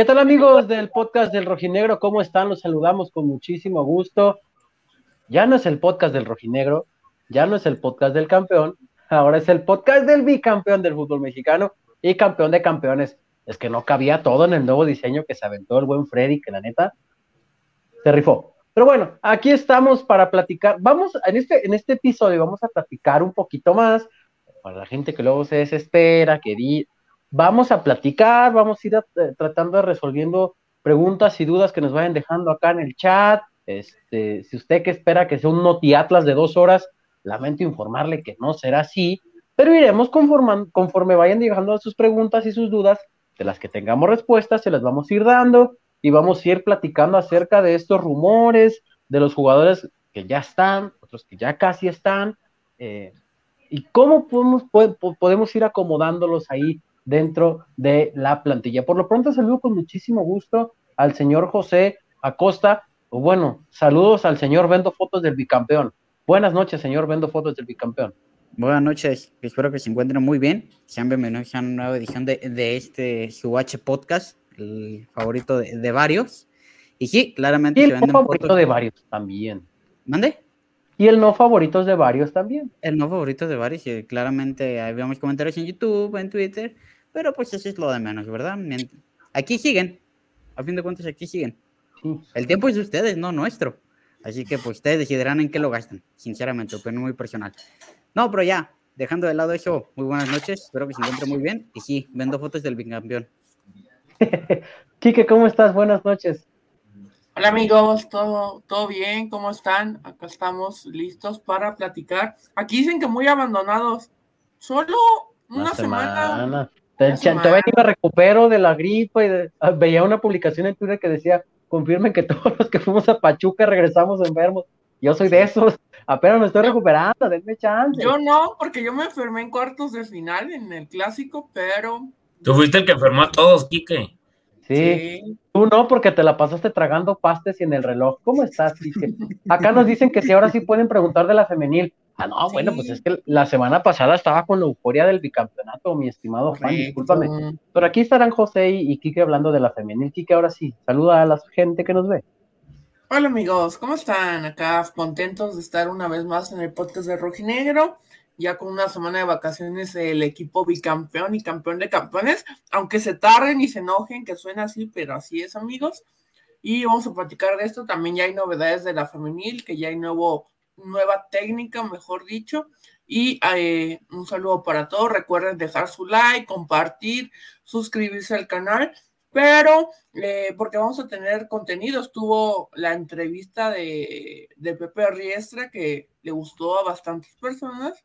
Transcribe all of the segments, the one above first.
¿Qué tal amigos del podcast del Rojinegro? ¿Cómo están? Los saludamos con muchísimo gusto. Ya no es el podcast del Rojinegro, ya no es el podcast del campeón, ahora es el podcast del bicampeón del fútbol mexicano y campeón de campeones. Es que no cabía todo en el nuevo diseño que se aventó el buen Freddy, que la neta se rifó. Pero bueno, aquí estamos para platicar. Vamos, en este, en este episodio vamos a platicar un poquito más para la gente que luego se desespera, que di, vamos a platicar, vamos a ir eh, tratando de resolviendo preguntas y dudas que nos vayan dejando acá en el chat. Este, si usted que espera que sea un notiatlas de dos horas, lamento informarle que no será así, pero iremos conforme vayan llegando sus preguntas y sus dudas, de las que tengamos respuestas, se las vamos a ir dando y vamos a ir platicando acerca de estos rumores, de los jugadores que ya están, otros que ya casi están, eh, y cómo podemos, podemos ir acomodándolos ahí dentro de la plantilla. Por lo pronto saludo con muchísimo gusto al señor José Acosta, bueno, saludos al señor Vendo Fotos del Bicampeón. Buenas noches, señor Vendo Fotos del Bicampeón. Buenas noches, espero que se encuentren muy bien. Sean bienvenidos a una nueva edición de, de este su Podcast, el favorito de, varios. Y sí, claramente. Y el favorito de varios también. ¿Mande? Y el no favorito de varios también. El no favorito de varios, y claramente habíamos comentarios en YouTube, en Twitter, pero pues eso es lo de menos, ¿verdad? Aquí siguen, a fin de cuentas aquí siguen. El tiempo es de ustedes, no nuestro. Así que pues ustedes decidirán en qué lo gastan, sinceramente, opinión muy personal. No, pero ya, dejando de lado eso, muy buenas noches, espero que se encuentre muy bien. Y sí, vendo fotos del bicampeón. Quique, ¿cómo estás? Buenas noches. Hola amigos, ¿todo, ¿todo bien? ¿Cómo están? Acá estamos listos para platicar. Aquí dicen que muy abandonados. Solo una, semana. Te, iba a recupero de la gripa y ah, veía una publicación en Twitter que decía, confirmen que todos los que fuimos a Pachuca regresamos enfermos. Yo soy de esos, apenas me estoy recuperando, denme chance. Yo no, porque yo me enfermé en cuartos de final en el clásico, pero... Tú fuiste el que enfermó a todos, Quique. Sí. Tú no, porque te la pasaste tragando pastes y en el reloj. ¿Cómo estás? Acá nos dicen que si ahora sí pueden preguntar de la femenil. Ah, no, bueno, pues es que la semana pasada estaba con la euforia del bicampeonato, mi estimado Juan, discúlpame. Pero aquí estarán José y, Kike hablando de la femenil. Kike, ahora sí, saluda a la gente que nos ve. Hola amigos, ¿cómo están? Acá contentos de estar una vez más en el podcast de Rojinegro ya con una semana de vacaciones el equipo bicampeón y campeón de campeones, aunque se tarden y se enojen, que suena así, pero así es, amigos. Y vamos a platicar de esto. También ya hay novedades de la femenil, que ya hay nuevo, nueva técnica, mejor dicho. Y eh, un saludo para todos. Recuerden dejar su like, compartir, suscribirse al canal. Pero, eh, porque vamos a tener contenido, estuvo la entrevista de, de Pepe Riestra que le gustó a bastantes personas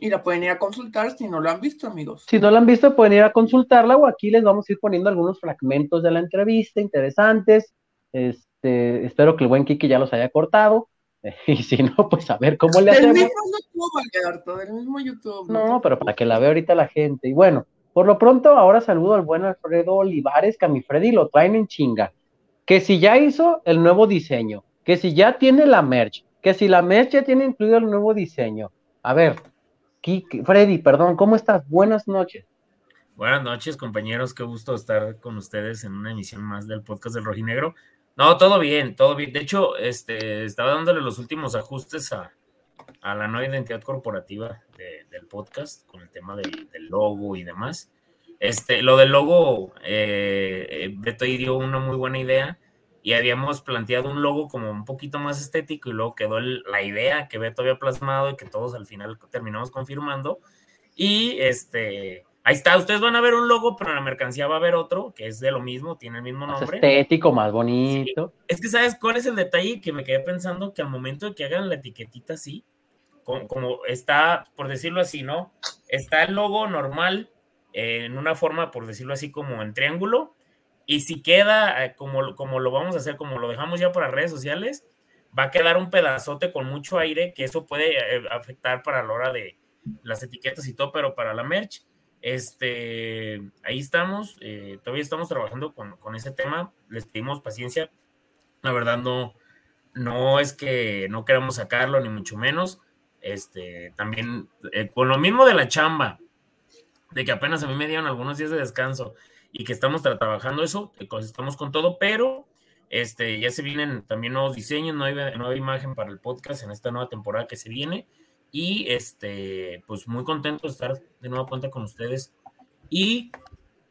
y la pueden ir a consultar si no lo han visto, amigos. Si no la han visto, pueden ir a consultarla o aquí les vamos a ir poniendo algunos fragmentos de la entrevista interesantes. Este, espero que el buen Kiki ya los haya cortado. Y si no, pues a ver cómo le hacemos. Del mismo YouTube, Alberto, del mismo YouTube. No, pero para que la vea ahorita la gente. Y bueno, por lo pronto, ahora saludo al buen Alfredo Olivares, que a mi Freddy lo traen en chinga. Que si ya hizo el nuevo diseño, que si ya tiene la merch, que si la merch ya tiene incluido el nuevo diseño. A ver, Freddy, perdón, ¿cómo estás? Buenas noches. Buenas noches, compañeros. Qué gusto estar con ustedes en una emisión más del podcast del Rojinegro. No, todo bien, todo bien. De hecho, este, estaba dándole los últimos ajustes a, la nueva identidad corporativa del podcast con el tema del, logo y demás. Este, lo del logo, eh, eh, Beto ahí dio una muy buena idea y habíamos planteado un logo como un poquito más estético y luego quedó la idea que Beto había plasmado y que todos al final terminamos confirmando. Y este, ahí está, ustedes van a ver un logo, pero en la mercancía va a haber otro que es de lo mismo, tiene el mismo nombre. estético, más bonito. Es que, ¿sabes cuál es el detalle? Que me quedé pensando que al momento de que hagan la etiquetita así, como, como está, por decirlo así, ¿no? Está el logo normal en una forma, por decirlo así, como en triángulo y si queda eh, como, como lo vamos a hacer, como lo dejamos ya para redes sociales, va a quedar un pedazote con mucho aire, que eso puede eh, afectar para la hora de las etiquetas y todo, pero para la merch, este, ahí estamos, eh, todavía estamos trabajando con, con, ese tema, les pedimos paciencia, la verdad no, no es que no queramos sacarlo, ni mucho menos, este, también con lo mismo de la chamba, de que apenas a mí me dieron algunos días de descanso, y que estamos trabajando eso, estamos con todo, pero este, ya se vienen también nuevos diseños, nueva, nueva imagen para el podcast en esta nueva temporada que se viene. Y este, pues muy contento de estar de nuevo cuenta con ustedes. Y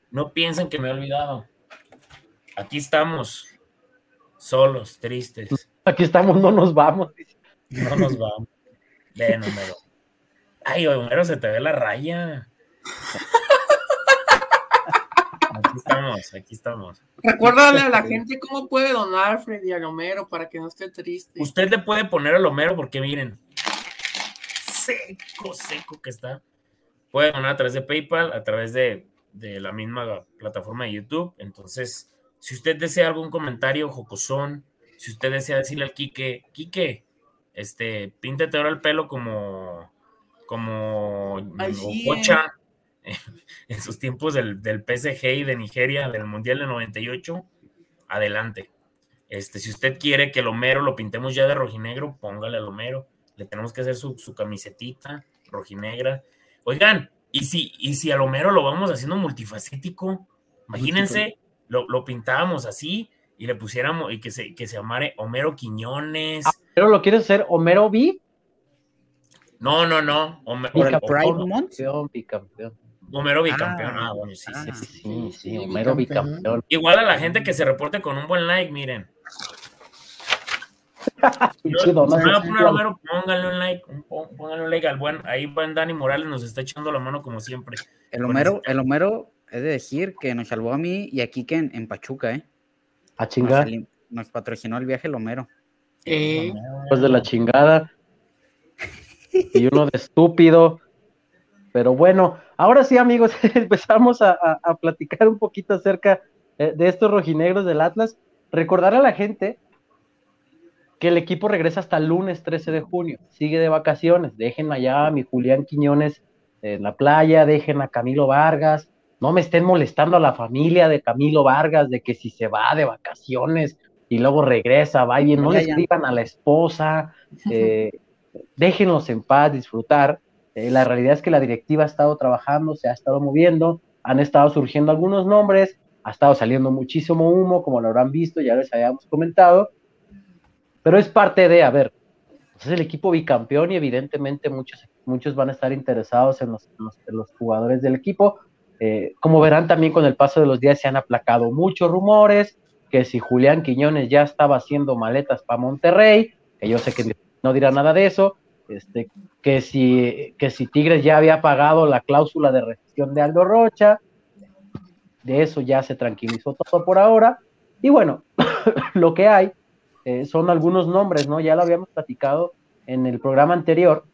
no piensen que me he olvidado. Aquí estamos, solos, tristes. Aquí estamos, no nos vamos. No nos vamos. Ven, Homero. Ay, Homero, se te ve la raya. Aquí estamos, aquí estamos. Recuérdale a la gente cómo puede donar Freddy a Homero para que no esté triste. Usted le puede poner al Homero porque miren, seco, seco que está. Puede donar a través de PayPal, a través de, de la misma plataforma de YouTube. Entonces, si usted desea algún comentario jocosón, si usted desea decirle al Quique, Quique, este, píntate ahora el pelo como, como Ocha, en sus tiempos del, del PSG y de Nigeria, del Mundial de 98, adelante. Este, si usted quiere que el Homero lo pintemos ya de rojinegro, póngale al Homero. Le tenemos que hacer su, su camisetita rojinegra. Oigan, ¿y si, y si al Homero lo vamos haciendo multifacético, imagínense, lo, lo pintábamos así y le pusiéramos, y que se, que se llamare Homero Quiñones. Ah, ¿Pero lo quieres hacer Homero B? No, no, no. Homero, bicampeón. Homero bicampeón. Ah, bueno, sí, sí, sí, sí, Homero bicampeón. Igual a la gente que se reporte con un buen like, miren. Pónganle un like, pónganle un like al buen, ahí buen Dani Morales nos está echando la mano como siempre. El Homero, el Homero, he de decir que nos salvó a mí y a Kike en, Pachuca, ¿eh? A chingar. Nos, patrocinó el viaje el Homero. Eh. Pues de la chingada. Y uno de estúpido. Pero bueno, ahora sí, amigos, empezamos a, platicar un poquito acerca eh, de estos rojinegros del Atlas. Recordar a la gente que el equipo regresa hasta el lunes 13 de junio, sigue de vacaciones, dejen allá a mi Julián Quiñones en la playa, dejen a Camilo Vargas, no me estén molestando a la familia de Camilo Vargas de que si se va de vacaciones y luego regresa, vayan, no le escriban a la esposa, eh, déjenlos en paz, disfrutar. Eh, la realidad es que la directiva ha estado trabajando, se ha estado moviendo, han estado surgiendo algunos nombres, ha estado saliendo muchísimo humo, como lo habrán visto, ya les habíamos comentado, pero es parte de, a ver, pues es el equipo bicampeón y evidentemente muchos, muchos van a estar interesados en los, los, jugadores del equipo. Eh, como verán también con el paso de los días se han aplacado muchos rumores, que si Julián Quiñones ya estaba haciendo maletas para Monterrey, que yo sé que no dirá nada de eso, este, que, si, que si Tigres ya había pagado la cláusula de rescisión de Aldo Rocha, de eso ya se tranquilizó todo por ahora, y bueno, lo que hay eh, son algunos nombres, ¿no? Ya lo habíamos platicado en el programa anterior,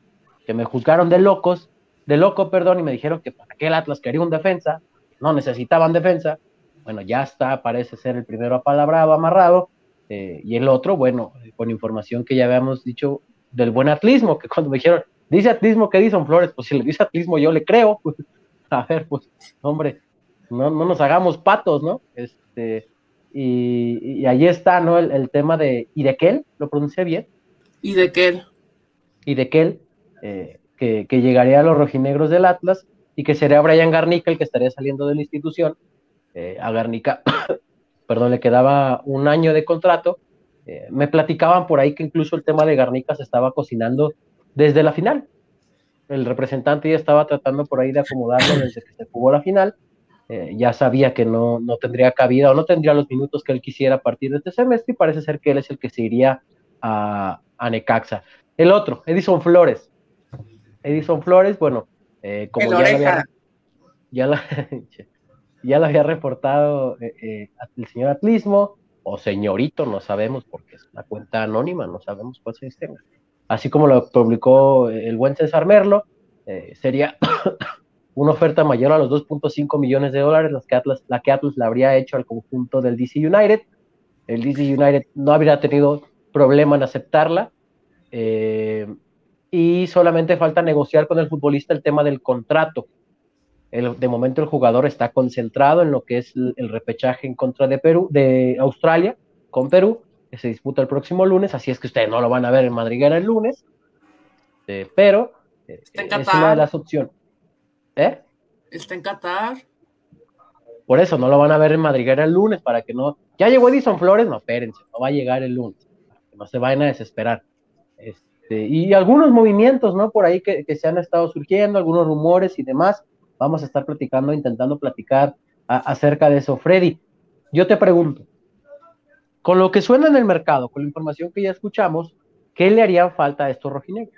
que me juzgaron de locos, de loco, perdón, y me dijeron que para qué el Atlas quería un defensa, no necesitaban defensa. Bueno, ya está, parece ser el primero apalabrado, amarrado, eh, y el otro, bueno, con información que ya habíamos dicho del buen atlismo, que cuando me dijeron, dice atlismo que dicen Flores, pues si le dice atlismo yo le creo, a ver, pues, hombre, no, no nos hagamos patos, ¿no? Este, y, y ahí está, ¿no? El, tema de Idekel, ¿lo pronuncié bien? Idekel. Idekel, eh, que, que llegaría a los rojinegros del Atlas y que sería Brian Garnica el que estaría saliendo de la institución. Eh, a Garnica, perdón, le quedaba un año de contrato. Eh, me platicaban por ahí que incluso el tema de Garnica se estaba cocinando desde la final. El representante ya estaba tratando por ahí de acomodarlo desde que se jugó la final eh, ya sabía que no, no, tendría cabida o no tendría los minutos que él quisiera a partir de este semestre y parece ser que él es el que se iría a, a Necaxa. El otro, Edison Flores. Edison Flores, bueno, eh, como ya lo, había, ya, la, ya lo había reportado eh, el señor Atlismo, o señorito, no sabemos porque es una cuenta anónima, no sabemos cuál es el sistema. Así como lo publicó el buen César Merlo, sería una oferta mayor a los 2.5 millones de dólares, las que Atlas, la que Atlas le habría hecho al conjunto del DC United. El DC United no habría tenido problema en aceptarla. Eh, y solamente falta negociar con el futbolista el tema del contrato. de momento el jugador está concentrado en lo que es el, repechaje en contra de Perú, de Australia con Perú, que se disputa el próximo lunes, así es que ustedes no lo van a ver en Madriguera el lunes, eh, pero eh, es una de las opciones. ¿Eh? Está en Qatar. Por eso no lo van a ver en Madriguera el lunes, para que no. Ya llegó Edison Flores, no, espérense, no va a llegar el lunes. No se vayan a desesperar. Este, y algunos movimientos, ¿no? Por ahí que, se han estado surgiendo, algunos rumores y demás. Vamos a estar platicando, intentando platicar acerca de eso. Freddy, yo te pregunto, con lo que suena en el mercado, con la información que ya escuchamos, ¿qué le haría falta a estos rojinegros?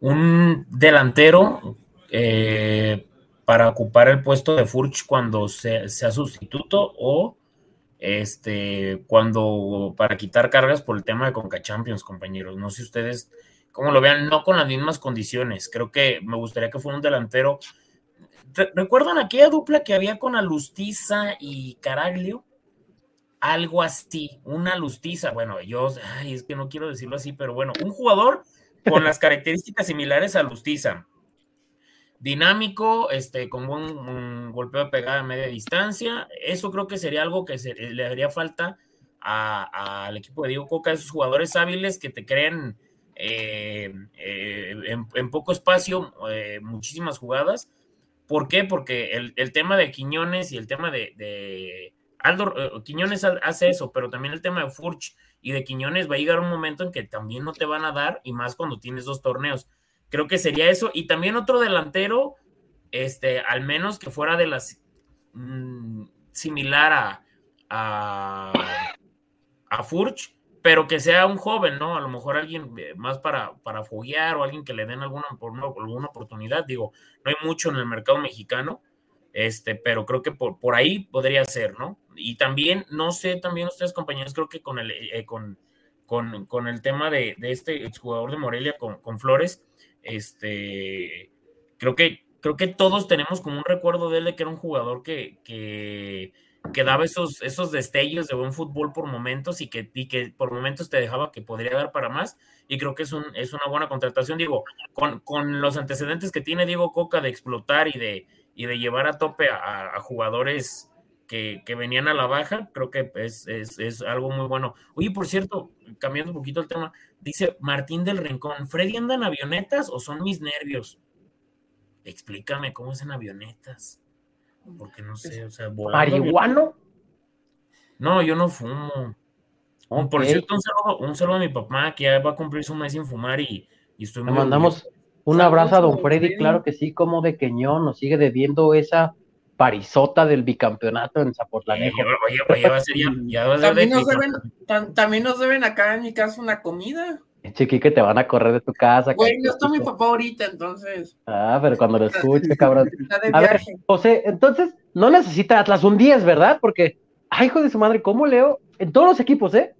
Un delantero eh, para ocupar el puesto de Furch cuando sea, sea, sustituto o este cuando para quitar cargas por el tema de Conca Champions, compañeros. No sé ustedes cómo lo vean, no con las mismas condiciones. Creo que me gustaría que fuera un delantero. ¿Recuerdan aquella dupla que había con Alustiza y Caraglio? algo así, una lustiza. Bueno, yo, es que no quiero decirlo así, pero bueno, un jugador con las características similares a Lustiza. Dinámico, este, con un, golpeo de pegada a media distancia. Eso creo que sería algo que le haría falta al equipo de Diego Coca, esos jugadores hábiles que te creen eh, eh, en, poco espacio eh, muchísimas jugadas. ¿Por qué? Porque el, tema de Quiñones y el tema de Aldo eh, Quiñones hace eso, pero también el tema de Furch y de Quiñones va a llegar un momento en que también no te van a dar, y más cuando tienes dos torneos. Creo que sería eso. Y también otro delantero, este, al menos que fuera de las mm, similar a, a, a Furch, pero que sea un joven, ¿no? A lo mejor alguien eh, más para, para foguear o alguien que le den alguna, alguna oportunidad. Digo, no hay mucho en el mercado mexicano, este, pero creo que por, por ahí podría ser, ¿no? Y también, no sé, también ustedes compañeros, creo que con el, eh, con, con, el tema de, de, este exjugador de Morelia con, con, Flores, este, creo que, creo que todos tenemos como un recuerdo de él de que era un jugador que, que, que daba esos, esos destellos de buen fútbol por momentos y que, y que por momentos te dejaba que podría dar para más. Y creo que es, un, es una buena contratación, digo, con, con los antecedentes que tiene Diego Coca de explotar y de, y de llevar a tope a, jugadores que, venían a la baja, creo que es, es, algo muy bueno. Oye, por cierto, cambiando un poquito el tema, dice Martín del Rincón, ¿Freddy anda en avionetas o son mis nervios? Explícame cómo es en avionetas. Porque no sé, o sea, ¿Marihuano? No, yo no fumo. Por cierto, un saludo, a mi papá que ya va a cumplir su mes sin fumar y, estoy muy. mandamos, un abrazo a don Freddy, claro que sí, como de Queñón, nos sigue debiendo esa parisota del bicampeonato en Zapotlanejo. también, nos deben, acá en mi casa una comida. Chiqui, que te van a correr de tu casa. Güey, no está mi papá ahorita, entonces. Ah, pero cuando lo escuche, cabrón. a ver, José, entonces, no necesita Atlas un 10, ¿verdad? Porque, ay, hijo de su madre, ¿cómo leo? En todos los equipos, ¿eh?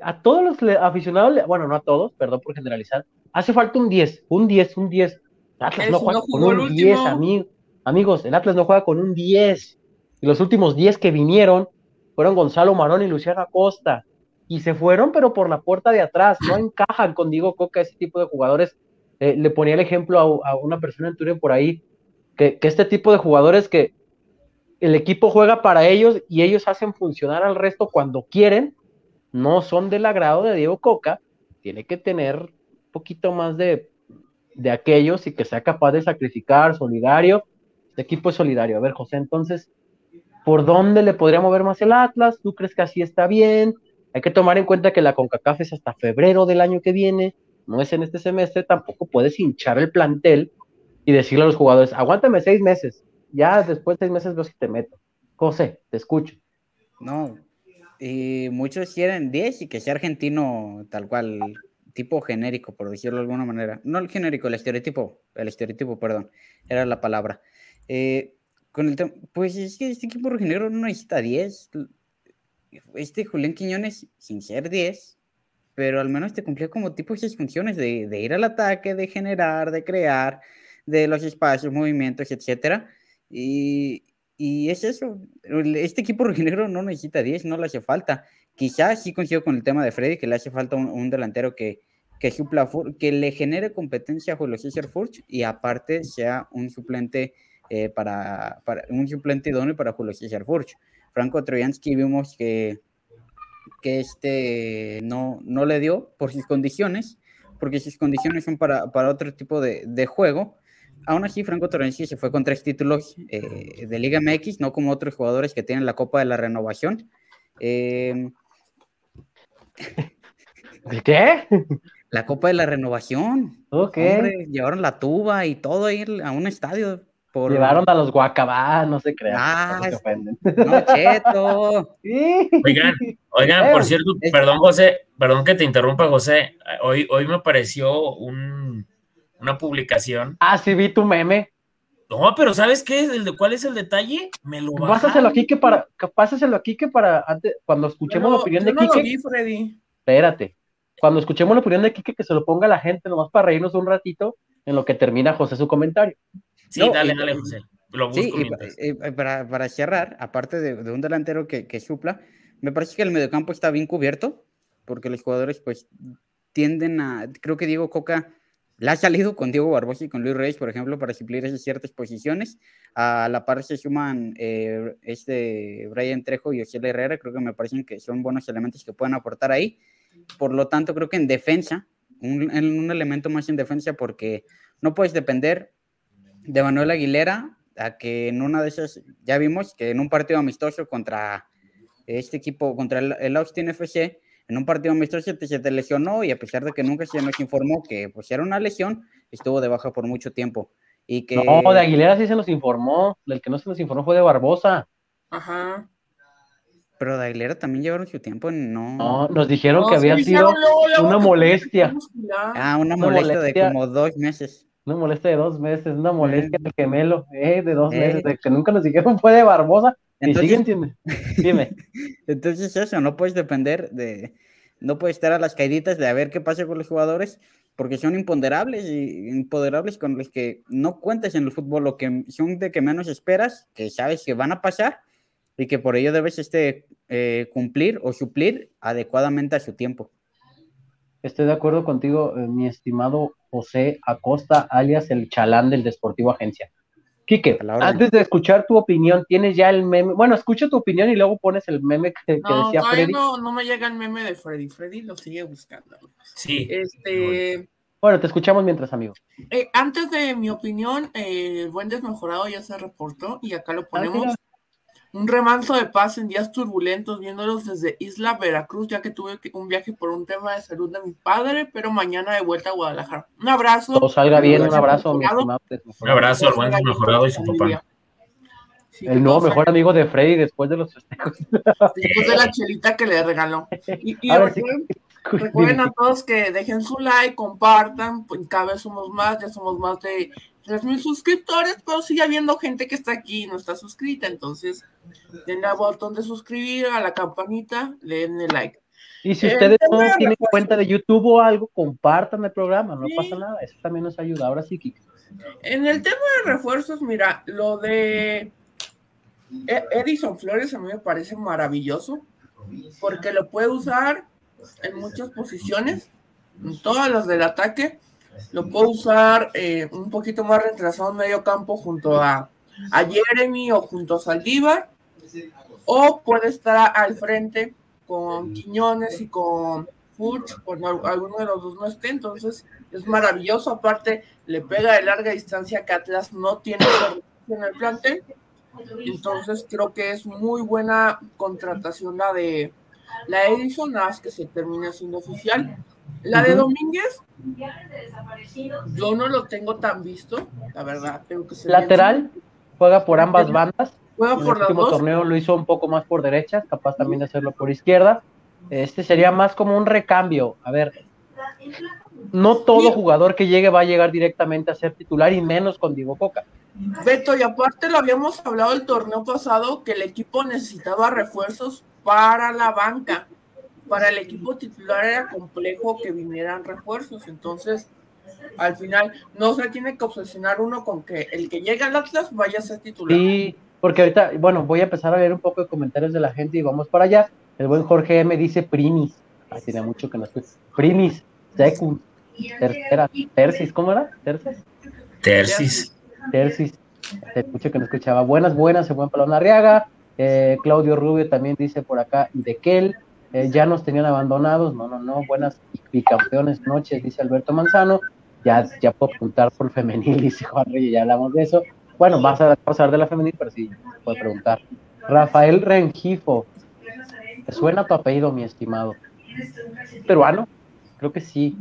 A todos los aficionados, bueno, no a todos, perdón por generalizar, hace falta un 10, un 10, un 10. Atlas no juega con un 10, amigos. El Atlas no juega con un 10. Y los últimos 10 que vinieron fueron Gonzalo Marón y Luciano Acosta. Y se fueron, pero por la puerta de atrás. No encajan con Diego Coca ese tipo de jugadores. Eh, le ponía el ejemplo a, una persona en Turín por ahí, que, que este tipo de jugadores que el equipo juega para ellos y ellos hacen funcionar al resto cuando quieren, no son del agrado de Diego Coca. Tiene que tener poquito más de, de aquellos y que sea capaz de sacrificar, solidario. Este equipo es solidario. A ver, José, entonces, ¿por dónde le podría mover más el Atlas? ¿Tú crees que así está bien? Hay que tomar en cuenta que la CONCACAF es hasta febrero del año que viene, no es en este semestre, tampoco puedes hinchar el plantel y decirle a los jugadores, aguántame seis meses, ya después de seis meses veo si te meto. José, te escucho. No, y muchos quieren 10 y que sea argentino tal cual, tipo genérico, por decirlo de alguna manera. No el genérico, el estereotipo, el estereotipo, perdón, era la palabra. Eh, con el pues es que este equipo rojinegro no necesita 10. Este Julián Quiñones, sin ser 10, pero al menos te cumplía como tipo esas funciones de, ir al ataque, de generar, de crear, de los espacios, movimientos, etcétera. Y, y es eso. Este equipo rojinegro no necesita 10, no le hace falta. Quizás sí coincido con el tema de Freddy, que le hace falta un, delantero que, que, supla, que le genere competencia a Julio César Furch y aparte sea un suplente eh, para, para, un suplente idóneo para Julio César Furch. Franco Troyansky vimos que, que este no, no le dio por sus condiciones, porque sus condiciones son para, para otro tipo de, de juego, aún así, Franco Torrensi se fue con tres títulos eh, de Liga MX, no como otros jugadores que tienen la Copa de la Renovación. Eh, ¿Qué? La Copa de la Renovación. Ok. llevaron la tuba y todo ahí a un estadio. Llevaron a los guacabás, no se crean. Ah, no, cheto. Oigan, oigan, por cierto, perdón, José, perdón que te interrumpa, José. Hoy, hoy me apareció un, una publicación. Ah, sí, vi tu meme. No, pero ¿sabes qué? ¿El de, ¿Cuál es el detalle? Me lo Pásaselo aquí que para, pásaselo aquí que para antes, cuando escuchemos la opinión de no Kike. Freddy. Espérate. Cuando escuchemos la opinión de Kike, que se lo ponga la gente nomás para reírnos un ratito en lo que termina José su comentario. Sí, dale, dale, José. Lo busco sí, para, para, cerrar, aparte de, de un delantero que, que, supla, me parece que el mediocampo está bien cubierto, porque los jugadores pues tienden a, creo que Diego Coca la ha salido con Diego Barbosa y con Luis Reyes, por ejemplo, para suplir esas ciertas posiciones. A la par se suman eh, este Brian Trejo y Ociel Herrera, creo que me parecen que son buenos elementos que pueden aportar ahí. Por lo tanto, creo que en defensa, un, un elemento más en defensa, porque no puedes depender de Manuel Aguilera, a que en una de esas, ya vimos que en un partido amistoso contra este equipo, contra el, Austin FC, en un partido amistoso se te lesionó y a pesar de que nunca se nos informó que pues era una lesión, estuvo de baja por mucho tiempo. Y que... No, de Aguilera sí se nos informó, el que no se nos informó fue de Barbosa. Ajá. Pero de Aguilera también llevaron su tiempo, no. No, nos dijeron que había sido una molestia. Ah, una, molestia de como dos meses. Una molestia de dos meses, una molestia de gemelo, eh, de dos meses, de que nunca nos dijeron fue de Barbosa. Entonces, y siguen, dime. Entonces eso, no puedes depender de, no puedes estar a las caíditas de a ver qué pasa con los jugadores, porque son imponderables y imponderables con los que no cuentas en el fútbol, lo que son de que menos esperas, que sabes que van a pasar y que por ello debes este, eh, cumplir o suplir adecuadamente a su tiempo. Estoy de acuerdo contigo, eh, mi estimado José Acosta, alias el chalán del Desportivo Agencia. Quique, antes de escuchar tu opinión, tienes ya el meme. Bueno, escucho tu opinión y luego pones el meme que, no, decía Freddy. No, no me llega el meme de Freddy. Freddy lo sigue buscando. Sí. Este. Bueno, te escuchamos mientras, amigo. Eh, antes de mi opinión, eh, el buen desmejorado ya se reportó y acá lo ah, ponemos un remanso de paz en días turbulentos, viéndolos desde Isla Veracruz, ya que tuve un viaje por un tema de salud de mi padre, pero mañana de vuelta a Guadalajara. Un abrazo. Todo salga bien, un abrazo, mi estimado. Un abrazo al buen mejorado y su papá. el nuevo mejor amigo de Freddy después de los festejos. Después de la chelita que le regaló. Y, recuerden, a todos que dejen su like, compartan, pues cada vez somos más, ya somos más de mis suscriptores, pero sigue habiendo gente que está aquí y no está suscrita, entonces denle al botón de suscribir, a la campanita, denle like. Y si ustedes no tienen cuenta de YouTube o algo, compartan el programa, no pasa nada, eso también nos ayuda. Ahora sí, Kiki. En el tema de refuerzos, mira, lo de e-, Edison Flores a mí me parece maravilloso, porque lo puede usar en muchas posiciones, en todas las del ataque, lo puedo usar eh, un poquito más retrasado en medio campo junto a, a Jeremy o junto a Saldívar. O puede estar al frente con Quiñones y con Furch, cuando alguno de los dos no esté. Entonces es maravilloso. Aparte, le pega de larga distancia que Atlas no tiene en el plantel. Entonces creo que es muy buena contratación la de la Edison, nada que se termina siendo oficial. La de Domínguez, yo no lo tengo tan visto, la verdad. Tengo que Lateral, juega por ambas bandas. Juega por el último torneo lo hizo un poco más por derecha, capaz también de hacerlo por izquierda. Este sería más como un recambio. A ver, no todo jugador que llegue va a llegar directamente a ser titular y menos con Diego Coca. Beto, y aparte lo habíamos hablado el torneo pasado que el equipo necesitaba refuerzos para la banca para el equipo titular era complejo que vinieran refuerzos, entonces al final no se tiene que obsesionar uno con que el que llega al Atlas vaya a ser titular. Sí, porque ahorita, bueno, voy a empezar a leer un poco de comentarios de la gente y vamos para allá. El buen Jorge M dice primis, ah, tiene mucho que no escucha. Primis, secund, tercera, tercis, ¿cómo era? ¿Tercis? Tercis. Tercis, te escucho que no escuchaba. Buenas, buenas, el buen Palón Arriaga. Eh, Claudio Rubio también dice por acá, y de Kel. Eh, ya nos tenían abandonados, no, no, no, buenas bicampeones noches, dice Alberto Manzano. ya, ya puedo preguntar por femenil, dice Juan Reyes, ya hablamos de eso. Bueno, vas a pasar de la femenil, pero sí, puedo preguntar. Rafael Rengifo, ¿te suena tu apellido, mi estimado? ¿Peruano? Creo que sí.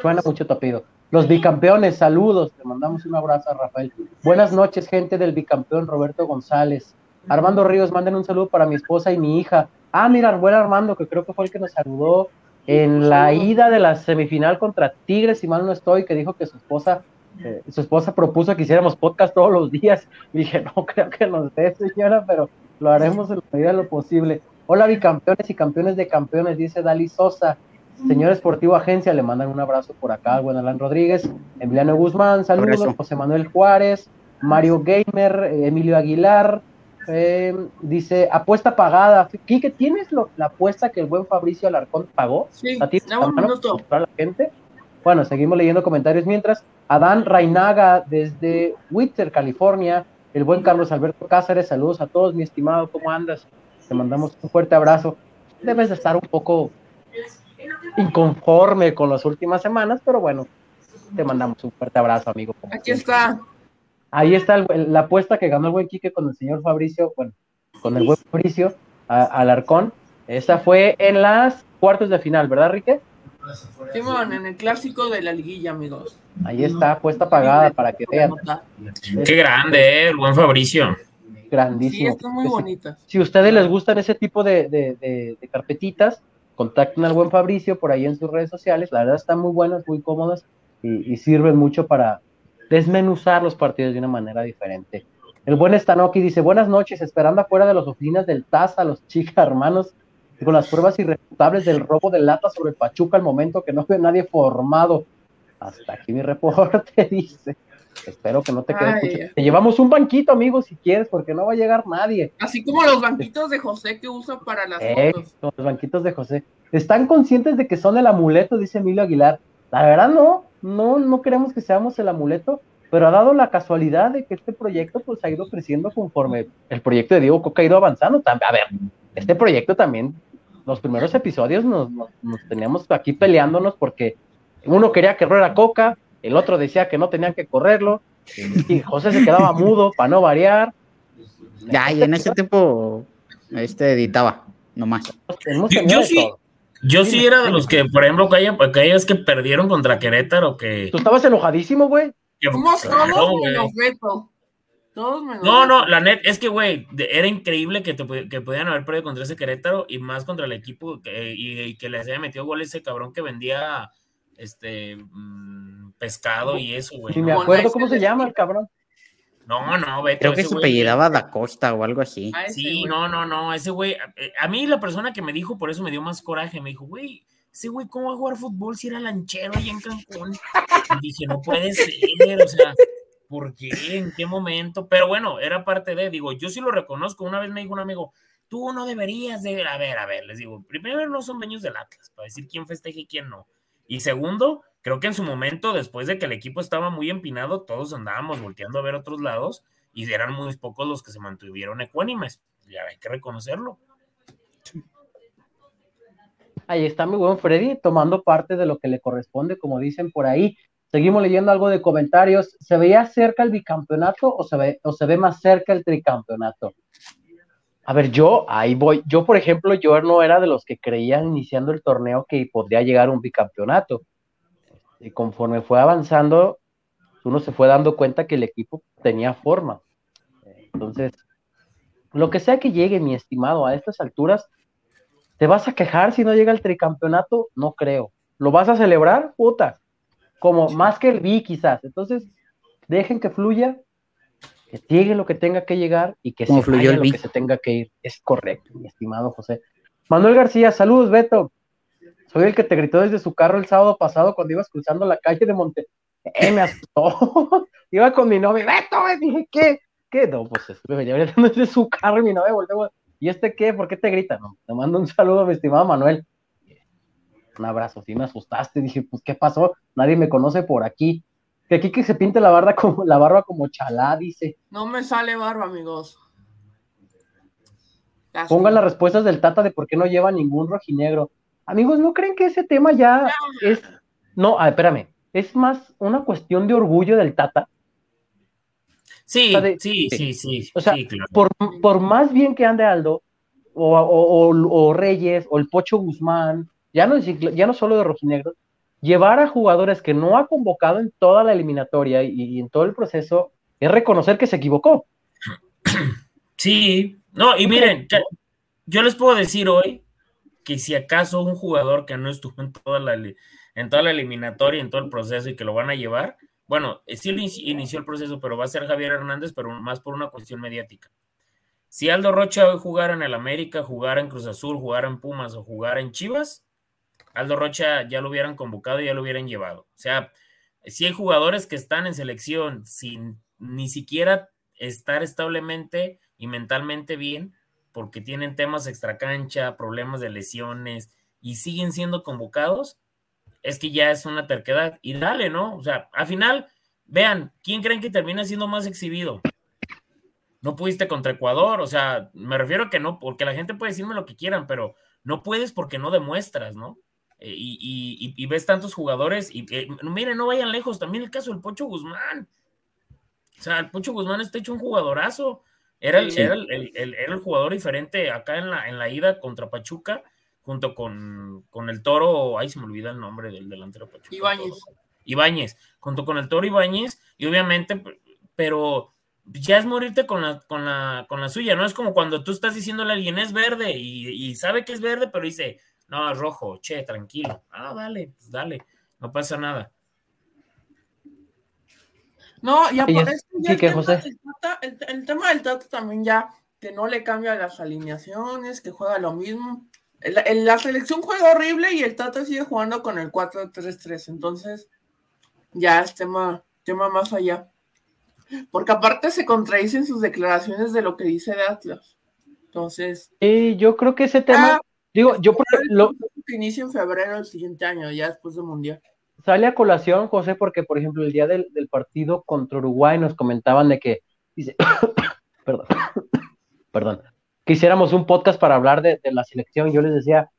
Suena mucho tu apellido. Los bicampeones, saludos. Te mandamos un abrazo a Rafael. Buenas noches, gente del bicampeón Roberto González. Armando Ríos, manden un saludo para mi esposa y mi hija. Ah, mira, buen Armando, que creo que fue el que nos saludó en la ida de la semifinal contra Tigres, si mal no estoy, que dijo que su esposa, eh, su esposa propuso que hiciéramos podcast todos los días. Y dije, no creo que nos dé, señora, pero lo haremos en la medida de lo posible. Hola, bicampeones y campeones de campeones, dice Dali Sosa. Señor Esportivo Agencia, le mandan un abrazo por acá, Alan Rodríguez, Emiliano Guzmán, saludos, José Manuel Juárez, Mario Gamer, eh, Emilio Aguilar, eh, dice apuesta pagada. Quique, ¿tienes la apuesta que el buen Fabricio Alarcón pagó? Sí, un minuto. Para la gente. Bueno, seguimos leyendo comentarios mientras. Adán Rainaga desde Winter, California. El buen Carlos Alberto Cáceres, saludos a todos, mi estimado, ¿cómo andas? Te mandamos un fuerte abrazo. Debes de estar un poco inconforme con las últimas semanas, pero bueno, te mandamos un fuerte abrazo, amigo. Aquí está. Ahí está la apuesta que ganó el buen Quique con el señor Fabricio, bueno, con el buen Fabricio Alarcón. Esa fue en las cuartos de final, ¿verdad, Rique? Simón, en el clásico de la liguilla, amigos. Ahí está, apuesta pagada para que vean. Qué grande, ¿eh? el buen Fabricio. Grandísimo. Sí, están muy bonitas. Si, ustedes les gustan ese tipo de, de carpetitas, contacten al buen Fabricio por ahí en sus redes sociales. La verdad están muy buenas, muy cómodas y, sirven mucho para desmenuzar los partidos de una manera diferente. El buen Stanoki dice, buenas noches, esperando afuera de las oficinas del TAS a los chicas hermanos con las pruebas irrefutables del robo de lata sobre Pachuca al momento que no ve nadie formado. Hasta aquí mi reporte dice. Espero que no te quede Te llevamos un banquito, amigo, si quieres, porque no va a llegar nadie. Así como los banquitos de José que usa para las eh, fotos. Los banquitos de José. ¿Están conscientes de que son el amuleto? Dice Emilio Aguilar. La verdad no, no, no queremos que seamos el amuleto, pero ha dado la casualidad de que este proyecto pues ha ido creciendo conforme el proyecto de Diego Coca ha ido avanzando. A ver, este proyecto también, los primeros episodios nos, nos, teníamos aquí peleándonos porque uno quería que a Coca, el otro decía que no tenían que correrlo, y José se quedaba mudo para no variar. Ya, y en ese tiempo este editaba, nomás. Yo, sí, yo sí era de los que, por ejemplo, que aquellos que perdieron contra Querétaro, que... Tú estabas enojadísimo, güey. Somos todos menos Beto. Todos menos No, no, la net, es que, güey, era increíble que, te, que podían haber perdido contra ese Querétaro y más contra el equipo que, y, que les haya metido gol ese cabrón que vendía este mm, pescado y eso, güey. Ni me acuerdo cómo se llama el cabrón. No, no, vete. Creo que se apellidaba Da Costa o algo así. sí, no, no, no, ese güey, eh, a, mí la persona que me dijo, por eso me dio más coraje, me dijo, güey, ese güey, ¿cómo va a jugar fútbol si era lanchero ahí en Cancún? Y dije, no puede ser, o sea, ¿por qué? ¿En qué momento? Pero bueno, era parte de, digo, yo sí lo reconozco. Una vez me dijo un amigo, tú no deberías de, a ver, a ver, les digo, primero no son dueños del Atlas, para decir quién festeja y quién no. Y segundo, creo que en su momento, después de que el equipo estaba muy empinado, todos andábamos volteando a ver otros lados y eran muy pocos los que se mantuvieron ecuánimes. Ya hay que reconocerlo. Ahí está mi buen Freddy tomando parte de lo que le corresponde, como dicen por ahí. Seguimos leyendo algo de comentarios. ¿Se veía cerca el bicampeonato o se ve, o se ve más cerca el tricampeonato? A ver, yo ahí voy. Yo, por ejemplo, yo no era de los que creían iniciando el torneo que podría llegar un bicampeonato. Y conforme fue avanzando, uno se fue dando cuenta que el equipo tenía forma. Entonces, lo que sea que llegue, mi estimado, a estas alturas, ¿te vas a quejar si no llega el tricampeonato? No creo. ¿Lo vas a celebrar? Puta. Como más que el B, quizás. Entonces, dejen que fluya que llegue lo que tenga que llegar y que se vaya lo que se tenga que ir. Es correcto, mi estimado José. Manuel García, saludos, Beto. Soy el que te gritó desde su carro el sábado pasado cuando ibas cruzando la calle de Monte. Eh, me asustó. Iba con mi novia, Beto, dije, ¿qué? ¿Qué? No, pues me venía gritando desde su carro y mi novia volteó. ¿Y este qué? ¿Por qué te grita? No, te mando un saludo, mi estimado Manuel. Un abrazo, sí me asustaste. Dije, pues, ¿qué pasó? Nadie me conoce por aquí. Que aquí que se pinte la barba como, la barba como chalá, dice. No me sale barba, amigos. Pongan las respuestas del Tata de por qué no lleva ningún rojinegro. Amigos, ¿no creen que ese tema ya, es... No, espérame. es más una cuestión de orgullo del Tata. Sí, sí, sí, sí. O sea, por, por, más bien que ande Aldo, o, o, Reyes, o el Pocho Guzmán, ya no, ya no solo de rojinegros, llevar a jugadores que no ha convocado en toda la eliminatoria y, en todo el proceso es reconocer que se equivocó. Sí, no, y miren, yo les puedo decir hoy que si acaso un jugador que no estuvo en toda la, en toda la eliminatoria, en todo el proceso y que lo van a llevar, bueno, sí inició el proceso, pero va a ser Javier Hernández, pero más por una cuestión mediática. Si Aldo Rocha hoy jugara en el América, jugara en Cruz Azul, jugara en Pumas o jugara en Chivas, Aldo Rocha ya lo hubieran convocado y ya lo hubieran llevado. O sea, si hay jugadores que están en selección sin ni siquiera estar establemente y mentalmente bien, porque tienen temas extracancha, problemas de lesiones y siguen siendo convocados, es que ya es una terquedad. Y dale, ¿no? O sea, al final, vean, ¿quién creen que termina siendo más exhibido? No pudiste contra Ecuador, o sea, me refiero a que no, porque la gente puede decirme lo que quieran, pero no puedes porque no demuestras, ¿no? Eh, y, ves tantos jugadores, y eh, miren, no vayan lejos, también el caso del Pocho Guzmán. O sea, el Pocho Guzmán está hecho un jugadorazo. Era el, era el, jugador diferente acá en la, en la ida contra Pachuca, junto con, el Toro, ahí se me olvida el nombre del delantero Pachuca. Ibáñez. Ibáñez, junto con el Toro Ibáñez, y obviamente, pero ya es morirte con la, con la, con la suya, ¿no? Es como cuando tú estás diciéndole a alguien es verde y, y sabe que es verde, pero dice, no, rojo, che, tranquilo. Ah, dale, pues dale, no pasa nada. No, eso ya el, tema el, tema del Tata también ya, que no le cambia las alineaciones, que juega lo mismo. la selección juega horrible y el Tata sigue jugando con el 4-3-3, entonces ya es tema, tema más allá. Porque aparte se contradicen sus declaraciones de lo que dice de Atlas. Entonces. y yo creo que ese tema. Ah, Digo, yo lo inicia en febrero del siguiente año, ya después del Mundial. Sale a colación, José, porque, por ejemplo, el día del, partido contra Uruguay nos comentaban de que, dice, perdón, perdón, que hiciéramos un podcast para hablar de, la selección. Yo les decía,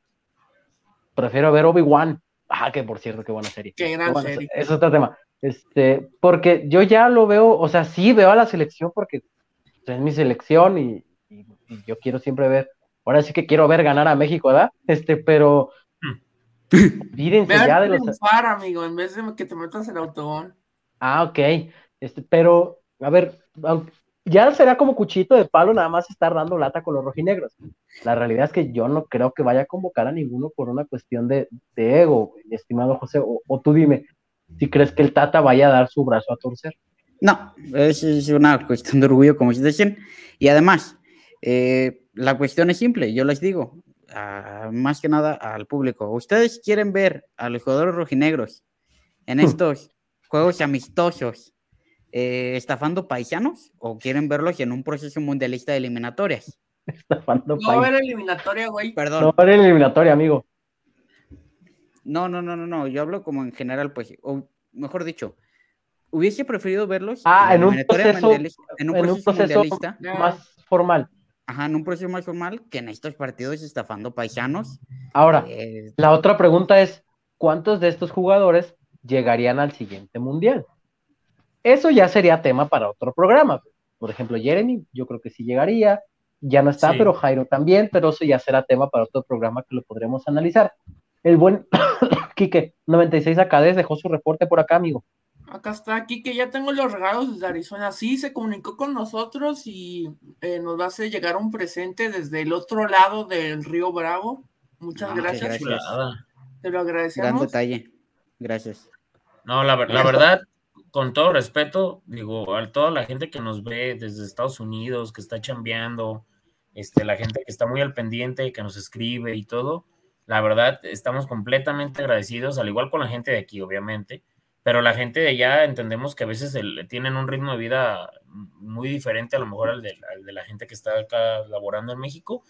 prefiero ver Obi-Wan. Ah, que por cierto, qué buena serie. Qué gran serie. Es otro tema. Este, porque yo ya lo veo, o sea, sí veo a la selección porque es mi selección y yo quiero siempre ver ahora sí que quiero ver ganar a México, ¿verdad? Este, pero Mírense ya de los. amigo, en vez de que te metas en el autobús. Ah, ok. Este, pero, a ver, ya será como cuchito de palo nada más estar dando lata con los rojinegros. La realidad es que yo no creo que vaya a convocar a ninguno por una cuestión de, ego, estimado José. O, tú dime, si crees que el Tata vaya a dar su brazo a torcer. No, es, es una cuestión de orgullo, como ustedes dicen. Y además, eh, la cuestión es simple, yo les digo, más que nada al público. ¿Ustedes quieren ver a los jugadores rojinegros en hmm. estos juegos amistosos eh, estafando paisanos o quieren verlos en un proceso mundialista de eliminatorias? Estafando no va a haber eliminatoria, güey. Perdón. No va a haber eliminatoria, amigo. No, no, no, no, no. Yo hablo como en general, pues, o mejor dicho, hubiese preferido verlos ah, en, un proceso, en un proceso más formal. Ajá, en un proceso más formal que en estos partidos estafando paisanos. Ahora, eh, la otra pregunta es, ¿cuántos de estos jugadores llegarían al siguiente mundial? Eso ya sería tema para otro programa. Por ejemplo, Jeremy, yo creo que sí llegaría. Ya no está, pero Jairo también, pero eso ya será tema para otro programa que lo podremos analizar. El buen Quique, 96 Acades, dejó su reporte por acá, amigo. Acá está, aquí que ya tengo los regalos desde Arizona. Sí, se comunicó con nosotros y eh, nos va a hacer llegar un presente desde el otro lado del río Bravo. Muchas ah, gracias. Te lo agradecemos. Gran detalle. Gracias. No, la, la verdad, con todo respeto, digo, a toda la gente que nos ve desde Estados Unidos, que está chambeando, este, la gente que está muy al pendiente, que nos escribe y todo, la verdad, estamos completamente agradecidos, al igual con la gente de aquí, obviamente pero la gente de allá entendemos que a veces tienen un ritmo de vida muy diferente a lo mejor al de, la gente que está acá laborando en México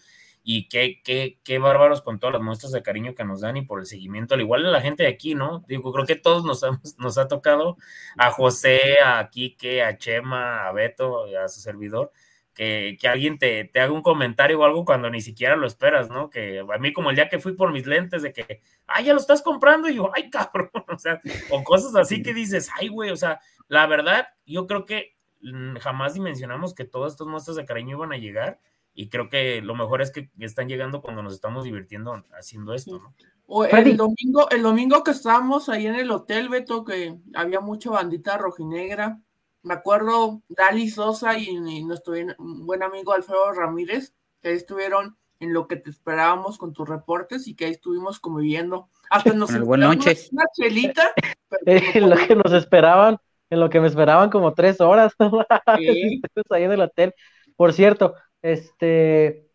y qué, qué, qué, bárbaros con todas las muestras de cariño que nos dan y por el seguimiento, al igual de la gente de aquí, ¿no? Digo, creo que todos nos, nos ha tocado, a José, a Quique, a Chema, a Beto, a su servidor, que, alguien te, te, haga un comentario o algo cuando ni siquiera lo esperas, ¿no? Que a mí como el día que fui por mis lentes de que, ay, ya lo estás comprando y yo, ay, cabrón, o sea, o cosas así que dices, ay, güey, o sea, la verdad, yo creo que mm, jamás dimensionamos que todas estas muestras de cariño iban a llegar y creo que lo mejor es que están llegando cuando nos estamos divirtiendo haciendo esto, ¿no? O el domingo, el domingo que estábamos ahí en el hotel, Beto, que había mucha bandita rojinegra, me acuerdo Dali Sosa y, nuestro buen amigo Alfredo Ramírez, que ahí estuvieron en lo que te esperábamos con tus reportes y que ahí estuvimos conviviendo. Hasta nos una, una chelita. en lo que nos esperaban, en lo que me esperaban como tres horas ahí en el hotel. Por cierto, este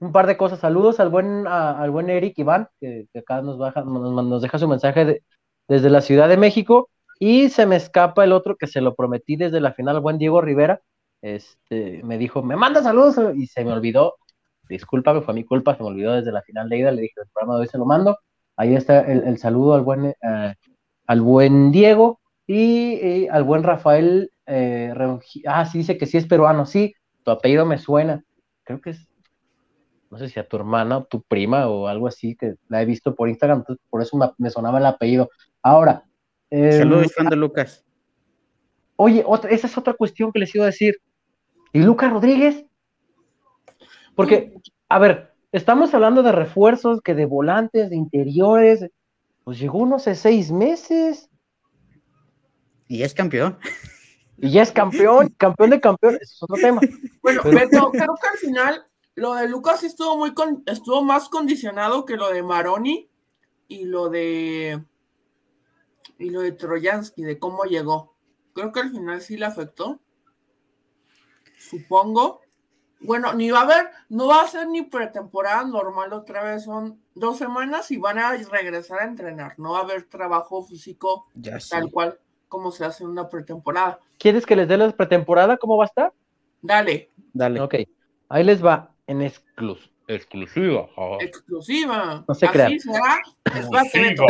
un par de cosas. Saludos al buen, al buen Eric Iván, que, acá nos, baja, nos, deja su mensaje desde la Ciudad de México. Y se me escapa el otro que se lo prometí desde la final, buen Diego Rivera. Este, me dijo, me manda saludos, y se me olvidó. Discúlpame, fue mi culpa, se me olvidó desde la final de ida. Le dije, el programa de hoy se lo mando. Ahí está el, saludo al buen, eh, al buen Diego y, al buen Rafael. Eh, ah, sí, dice que sí es peruano, sí, tu apellido me suena. Creo que es, no sé si a tu hermana o tu prima o algo así, que la he visto por Instagram, por eso me sonaba el apellido. Ahora, Saludos, Juan de Lucas. Oye, otra, esa es otra cuestión que les iba a decir. ¿Y Lucas Rodríguez? Porque, a ver, estamos hablando de refuerzos, que de volantes, de interiores. Pues llegó uno hace seis meses. Y es campeón. Y ya es campeón, campeón de campeones, es otro tema. Bueno, pero creo que al final lo de Lucas estuvo muy estuvo más condicionado que lo de Maroni y lo de y lo de Troyansky, de cómo llegó. Creo que al final sí le afectó. Supongo. Bueno, ni va a haber, no va a ser ni pretemporada normal otra vez, son dos semanas y van a regresar a entrenar. No va a haber trabajo físico tal cual como se hace en una pretemporada. ¿Quieres que les dé la pretemporada? ¿Cómo va a estar? Dale. Dale. Ok, ahí les va en exclusiva. Exclusiva. Exclusiva. No se Así será.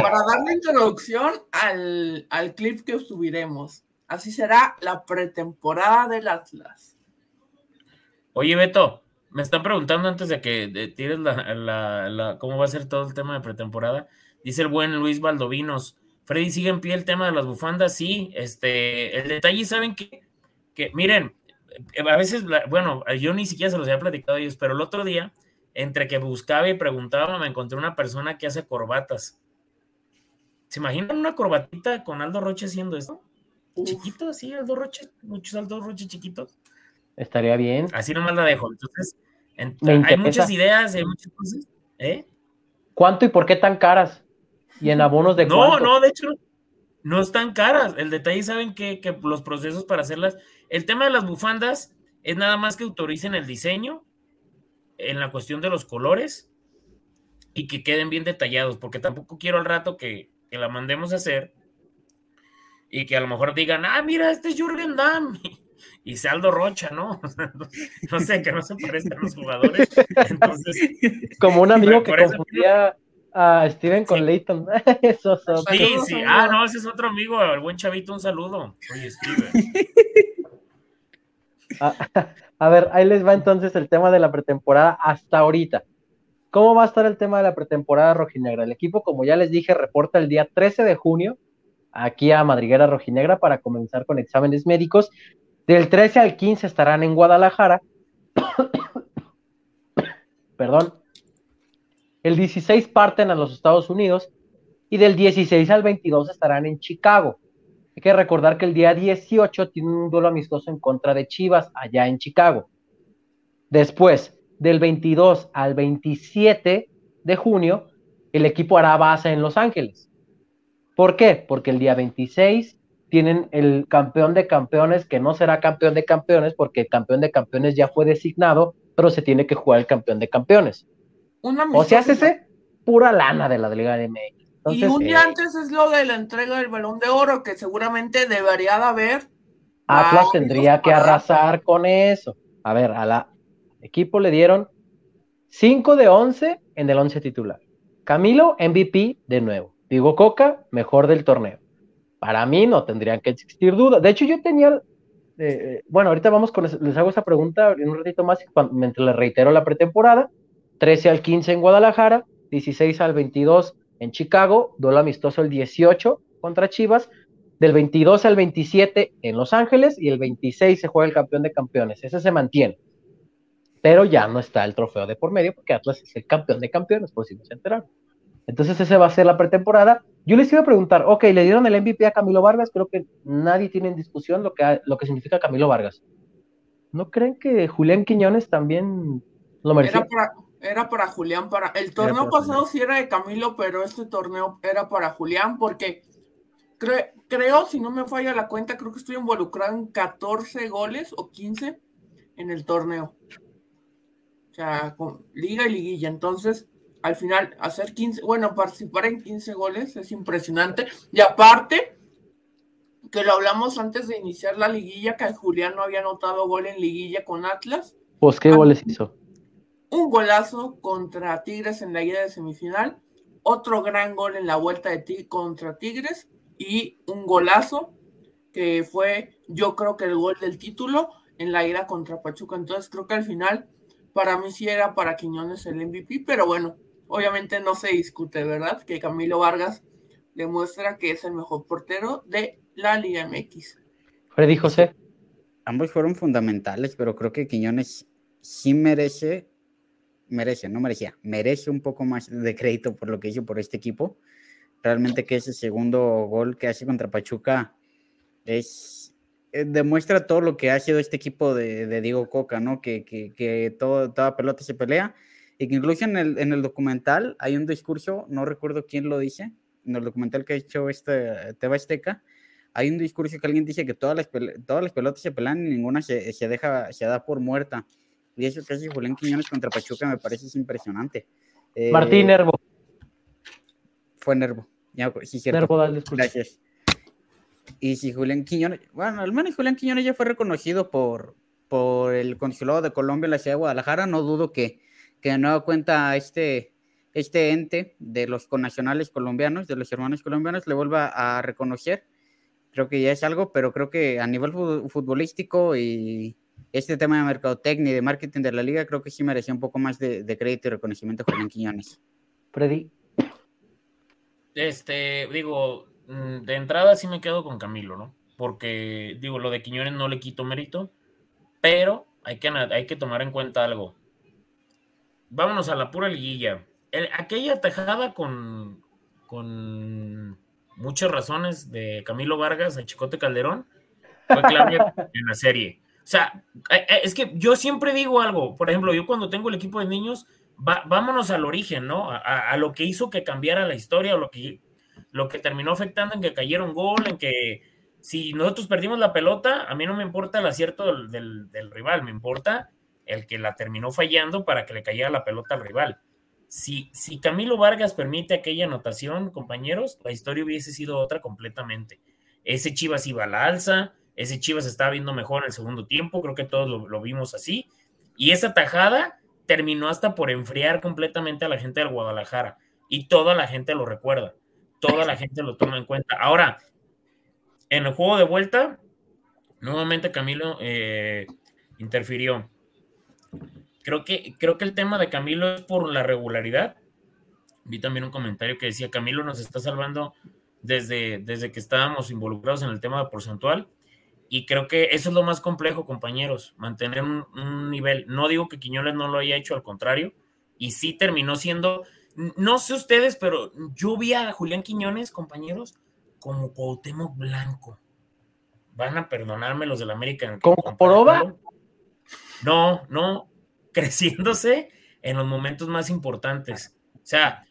para darle introducción al, al clip que subiremos. Así será la pretemporada del Atlas. Oye, Beto, me están preguntando antes de que tires la, la, cómo va a ser todo el tema de pretemporada. Dice el buen Luis Valdovinos. Freddy, ¿sigue en pie el tema de las bufandas? Sí, este, el detalle, ¿saben que, que miren, a veces, bueno, yo ni siquiera se los había platicado a ellos, pero el otro día entre que buscaba y preguntaba, me encontré una persona que hace corbatas. ¿Se imaginan una corbatita con Aldo Roche haciendo esto? Chiquito, así, Aldo Roche, muchos Aldo Roche chiquitos. Estaría bien. Así nomás la dejo. Entonces, hay muchas ideas, hay muchas cosas. ¿eh? ¿Cuánto y por qué tan caras? ¿Y en abonos de No, no, de hecho, no están caras. El detalle, saben que, que los procesos para hacerlas. El tema de las bufandas es nada más que autoricen el diseño en la cuestión de los colores y que queden bien detallados, porque tampoco quiero al rato que, la mandemos a hacer y que a lo mejor digan, ah, mira, este es Jürgen Damm y Saldo Rocha, ¿no? no sé, que no se parezcan los jugadores. Entonces, Como un amigo que confundía a Steven con Leighton. Eso, sí, sí. Ah, no, ese es otro amigo, el buen chavito, un saludo. Oye, Steven. A ver, ahí les va entonces el tema de la pretemporada hasta ahorita. ¿Cómo va a estar el tema de la pretemporada rojinegra? El equipo, como ya les dije, reporta el día 13 de junio aquí a Madriguera Rojinegra para comenzar con exámenes médicos. Del 13 al 15 estarán en Guadalajara. Perdón. El 16 parten a los Estados Unidos y del 16 al 22 estarán en Chicago. Hay que recordar que el día 18 tiene un duelo amistoso en contra de Chivas allá en Chicago. Después, del 22 al 27 de junio, el equipo hará base en Los Ángeles. ¿Por qué? Porque el día 26 tienen el campeón de campeones, que no será campeón de campeones, porque el campeón de campeones ya fue designado, pero se tiene que jugar el campeón de campeones. o sea, hace pura lana de la Liga de Y un día eh, antes es lo de la entrega del balón de oro, que seguramente debería de haber. Atlas tendría que arrasar con eso. A ver, a la equipo le dieron 5 de 11 en el 11 titular. Camilo, MVP de nuevo. Digo Coca, mejor del torneo. Para mí no tendrían que existir dudas. De hecho, yo tenía eh, bueno, ahorita vamos con, les hago esa pregunta en un ratito más, mientras les reitero la pretemporada, 13 al 15 en Guadalajara, 16 al 22 en Chicago, duelo amistoso el 18 contra Chivas, del 22 al 27 en Los Ángeles y el 26 se juega el campeón de campeones, ese se mantiene, pero ya no está el trofeo de por medio porque Atlas es el campeón de campeones, por si no se enteraron. Entonces ese va a ser la pretemporada. Yo les iba a preguntar, ok, le dieron el MVP a Camilo Vargas, creo que nadie tiene en discusión lo que, lo que significa Camilo Vargas. ¿No creen que Julián Quiñones también lo merecía? Era para, Julián, para el torneo pasado sí era de Camilo, pero este torneo era para Julián porque creo, si no me falla la cuenta, creo que estoy involucrado en 14 goles o 15 en el torneo. O sea, con liga y liguilla. Entonces, al final hacer 15, bueno, participar en 15 goles es impresionante. Y aparte, que lo hablamos antes de iniciar la liguilla, que Julián no había anotado gol en liguilla con Atlas. Pues, ¿qué goles hizo? Un golazo contra Tigres en la ida de semifinal, otro gran gol en la vuelta de ti contra Tigres y un golazo que fue, yo creo que el gol del título en la ida contra Pachuca. Entonces, creo que al final, para mí sí era para Quiñones el MVP, pero bueno, obviamente no se discute, ¿verdad? Que Camilo Vargas demuestra que es el mejor portero de la Liga MX. Freddy José. Ambos fueron fundamentales, pero creo que Quiñones sí merece, merece, no merecía, merece un poco más de crédito por lo que hizo por este equipo. Realmente que ese segundo gol que hace contra Pachuca es, eh, demuestra todo lo que ha sido este equipo de, Diego Coca, ¿no? Que, que, que todo, toda pelota se pelea y que incluso en el, en el documental hay un discurso, no recuerdo quién lo dice, en el documental que ha hecho este Teba Azteca, hay un discurso que alguien dice que todas las, todas las pelotas se pelan y ninguna se, se, deja, se da por muerta. Y eso que hace Julián Quiñones contra Pachuca me parece impresionante. Eh, Martín Nervo. Fue Nervo. Ya, sí, cierto. Nervo, dale, Gracias. Y si Julián Quiñones, bueno, al menos Julián Quiñones ya fue reconocido por, por el consulado de Colombia en la ciudad de Guadalajara, no dudo que que de nuevo cuenta este, este ente de los connacionales colombianos, de los hermanos colombianos, le vuelva a reconocer. Creo que ya es algo, pero creo que a nivel futbolístico y este tema de mercadotecnia y de marketing de la liga, creo que sí merecía un poco más de, crédito y reconocimiento Julián Quiñones. Freddy. Este, digo, mm, de entrada sí me quedo con Camilo, ¿no? Porque, digo, lo de Quiñones no le quito mérito, pero hay que, hay que tomar en cuenta algo vámonos a la pura liguilla. aquella tajada con, con muchas razones de Camilo Vargas a Chicote Calderón fue clave en la serie. O sea, eh, eh, es que yo siempre digo algo, por ejemplo, yo cuando tengo el equipo de niños, vámonos al origen, ¿no? A, lo que hizo que cambiara la historia, lo que, lo que terminó afectando en que cayeron gol, en que si nosotros perdimos la pelota, a mí no me importa el acierto del rival, me importa el que la terminó fallando para que le cayera la pelota al rival. Si, si Camilo Vargas permite aquella anotación, compañeros, la historia hubiese sido otra completamente. Ese Chivas iba a la alza, ese Chivas estaba viendo mejor en el segundo tiempo, creo que todos lo, vimos así. Y esa tajada terminó hasta por enfriar completamente a la gente del Guadalajara. Y toda la gente lo recuerda, toda la gente lo toma en cuenta. Ahora, en el juego de vuelta, nuevamente Camilo eh, interfirió. Creo que, creo que el tema de Camilo es por la regularidad. Vi también un comentario que decía, Camilo nos está salvando desde, desde que estábamos involucrados en el tema de porcentual. Y creo que eso es lo más complejo, compañeros, mantener un, nivel. No digo que Quiñones no lo haya hecho, al contrario. Y sí terminó siendo, no sé ustedes, pero yo vi a Julián Quiñones, compañeros, como Cuauhtémoc Blanco. Van a perdonarme los del América. ¿Como Poroba? No, no, creciéndose en los momentos más importantes. O sea,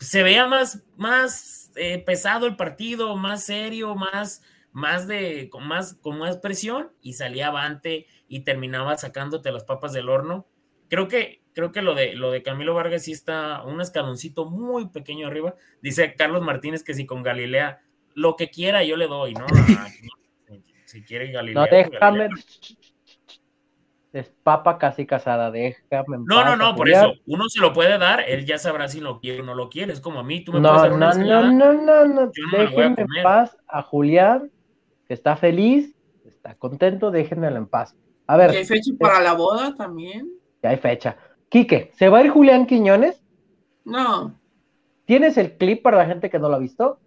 se veía más, más eh, pesado el partido, más serio, más, más de, con más, con más presión y salía avante y terminaba sacándote las papas del horno. Creo que, creo que lo de, lo de Camilo Vargas sí está un escaloncito muy pequeño arriba. Dice Carlos Martínez que si con Galilea lo que quiera yo le doy, ¿no? si quiere Galilea. No, pues déjame, es papa casi casada, déjame. No, no, no, por eso, uno se lo puede dar, él ya sabrá si lo quiere o no lo quiere, es como a mí, tú me no, puedes dar no, no, no, no, no, déjenme en paz a Julián, que está feliz, está contento, déjenmelo en paz. A ver. hay fecha para la boda también? Ya hay fecha. Quique, ¿se va a ir Julián Quiñones? No. ¿Tienes el clip para la gente que no lo ha visto?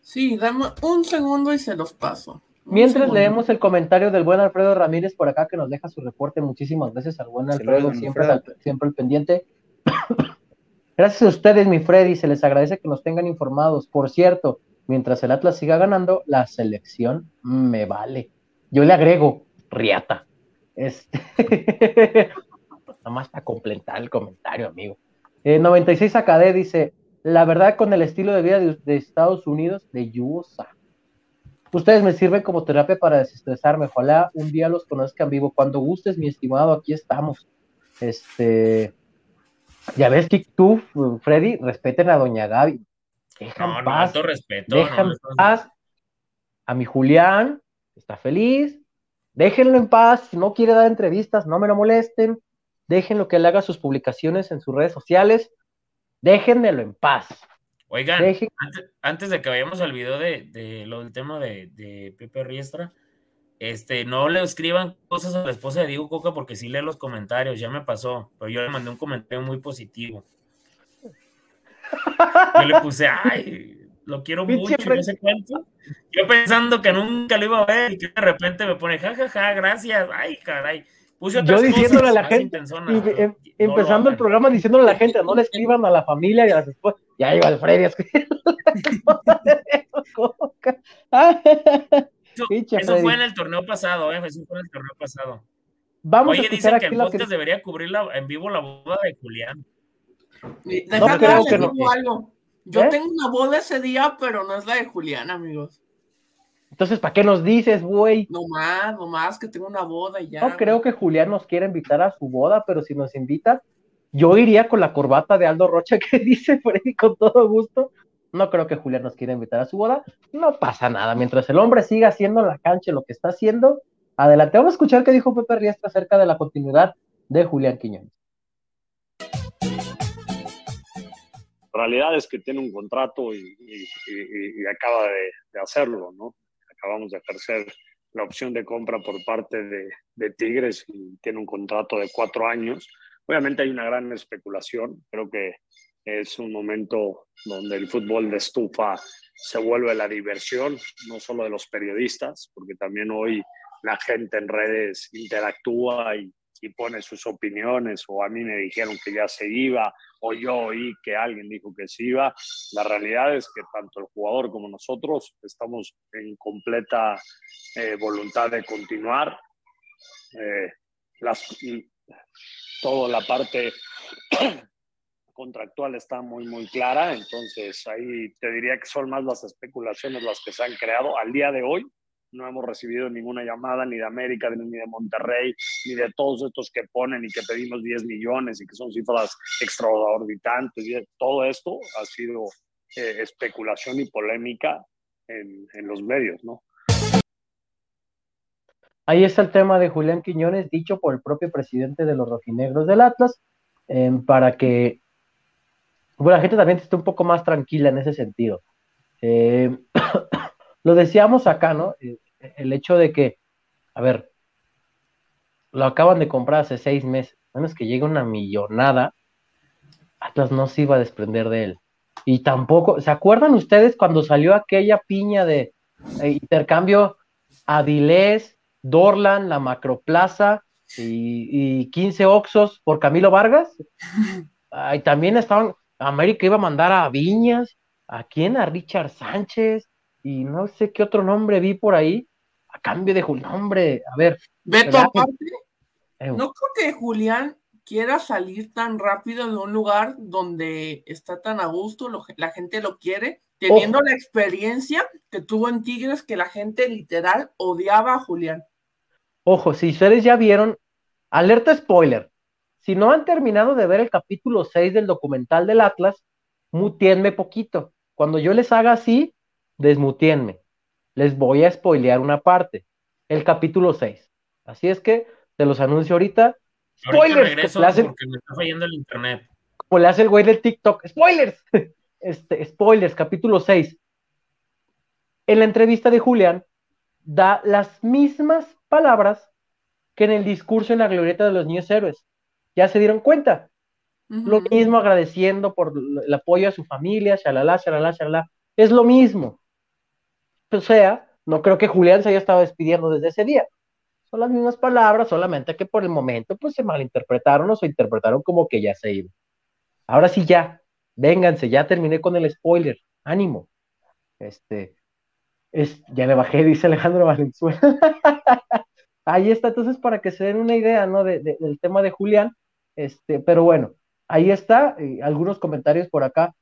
Sí, dame un segundo y se los paso. Mientras leemos el comentario del buen Alfredo Ramírez por acá que nos deja su reporte, muchísimas gracias al buen Alfredo, siempre, siempre el pendiente. gracias a ustedes, mi Freddy, se les agradece que nos tengan informados. Por cierto, mientras el Atlas siga ganando, la selección me vale. Yo le agrego Riata. Este... Nada más para completar el comentario, amigo. 96 AKD dice, la verdad con el estilo de vida de, Estados Unidos, de USA. Ustedes me sirven como terapia para desestresarme. Ojalá un día los conozcan vivo. Cuando gustes, mi estimado, aquí estamos. Este, ya ves que tú, Freddy, respeten a Doña Gaby. Dejan paz, respeto, dejan paz a mi Julián, está feliz. Déjenlo en paz. Si no quiere dar entrevistas, no me lo molesten déjenlo que él haga sus publicaciones en sus redes sociales, déjenmelo en paz. Oigan, antes, de que vayamos al video de, lo del tema de, Pepe Riestra, este, no le escriban cosas a la esposa de Diego Coca porque sí lee los comentarios, ya me pasó, pero yo le mandé un comentario muy positivo. Yo le puse, ay, lo quiero mucho, no sé cuánto. Yo pensando que nunca lo iba a ver y que de repente me pone, jajaja, ja, ja, gracias, ay, caray yo diciéndole a la gente, em, empezando el programa diciéndole a la gente, no le escriban a la familia y a las esposas. Ya iba el Freddy a escribir. eso, fue en el torneo pasado, ¿eh? Eso fue en el torneo pasado. Vamos Oye, dicen que el podcast debería cubrir en vivo la boda de Julián. No creo que no. Algo. Yo ¿Eh? tengo una boda ese día, pero no es la de Julián, amigos. Entonces, ¿para qué nos dices, güey? No más, no más que tengo una boda y ya. No creo que Julián nos quiera invitar a su boda, pero si nos invita, yo iría con la corbata de Aldo Rocha que dice Freddy con todo gusto. No creo que Julián nos quiera invitar a su boda. No pasa nada. Mientras el hombre siga haciendo en la cancha lo que está haciendo, adelante. Vamos a escuchar qué dijo Pepe Riestra acerca de la continuidad de Julián Quiñones. La realidad es que tiene un contrato y, acaba de hacerlo, ¿no? acabamos de ejercer la opción de compra por parte de, de, Tigres y tiene un contrato de cuatro años. Obviamente hay una gran especulación, creo que es un momento donde el fútbol de estufa se vuelve la diversión, no solo de los periodistas, porque también hoy la gente en redes interactúa y y pone sus opiniones, o a mí me dijeron que ya se iba, o yo oí que alguien dijo que se iba. La realidad es que tanto el jugador como nosotros estamos en completa eh, voluntad de continuar. Eh, las, toda la parte contractual está muy, muy clara, entonces ahí te diría que son más las especulaciones las que se han creado al día de hoy no hemos recibido ninguna llamada ni de América, ni de Monterrey, ni de todos estos que ponen y que pedimos 10 millones y que son cifras extraordinarias. Todo esto ha sido eh, especulación y polémica en, los medios, ¿no? Ahí está el tema de Julián Quiñones, dicho por el propio presidente de los rojinegros del Atlas, em, para que bueno, la gente también esté un poco más tranquila en ese sentido. Eh, lo decíamos acá, ¿no? Eh, el hecho de que, a ver, lo acaban de comprar hace seis meses, menos que llegue una millonada, Atlas no se iba a desprender de él. Y tampoco, ¿se acuerdan ustedes cuando salió aquella piña de eh, intercambio Avilés, Dorlan, la Macroplaza y, y 15 Oxos por Camilo Vargas? Y también estaban, América iba a mandar a Viñas, ¿a quién? A Richard Sánchez, y no sé qué otro nombre vi por ahí a cambio de Julián. Hombre, a ver. Beto, aparte, no creo que Julián quiera salir tan rápido de un lugar donde está tan a gusto, la gente lo quiere, teniendo la experiencia que tuvo en Tigres, que la gente literal odiaba a Julián. Ojo, si ustedes ya vieron, alerta spoiler, si no han terminado de ver el capítulo 6 del documental del Atlas, mutienme poquito. Cuando yo les haga así, desmutienme les voy a spoilear una parte, el capítulo 6. Así es que te los anuncio ahorita. Spoilers. porque me está fallando el internet. Como le hace el güey del TikTok. Spoilers. Este, spoilers, capítulo 6. En la entrevista de Julián, da las mismas palabras que en el discurso en la glorieta de los niños héroes. ¿Ya se dieron cuenta? Lo mismo agradeciendo por el apoyo a su familia, shalala, shalala, shalala. Es lo mismo. Sea, no creo que Julián se haya estado despidiendo desde ese día. Son las mismas palabras, solamente que por el momento pues se malinterpretaron o se interpretaron como que ya se iba. Ahora sí ya, vénganse, ya terminé con el spoiler. Ánimo. Este, es, ya le bajé, dice Alejandro Valenzuela. ahí está, entonces para que se den una idea, ¿no? del tema de Julián, este, pero bueno, ahí está, eh, algunos comentarios por acá.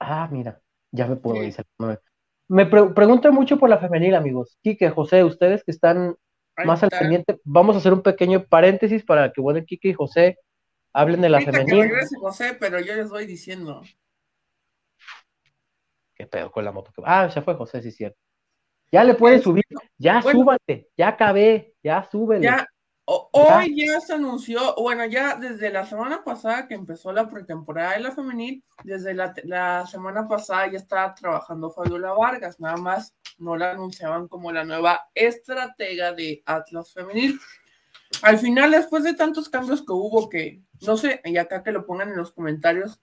Ah, mira, ya me puedo, dice. Me preguntan mucho por la femenil, amigos. Quique, José, ustedes que están más al pendiente, vamos a hacer un pequeño paréntesis para que bueno, Quique y José hablen de la femenil. José, pero yo les voy diciendo. ¿Qué pedo con la moto? Ah, ya fue José, sí, cierto. Ya le puedes subir, ya súbate, ya acabé, ya súbele. Ya, hoy ya se anunció, bueno, ya desde la semana pasada que empezó la pretemporada de la femenil, desde la, semana pasada ya estaba trabajando Fabiola Vargas, nada más no la anunciaban como la nueva estratega de Atlas Femenil. Al final, después de tantos cambios que hubo, que no sé, y acá que lo pongan en los comentarios,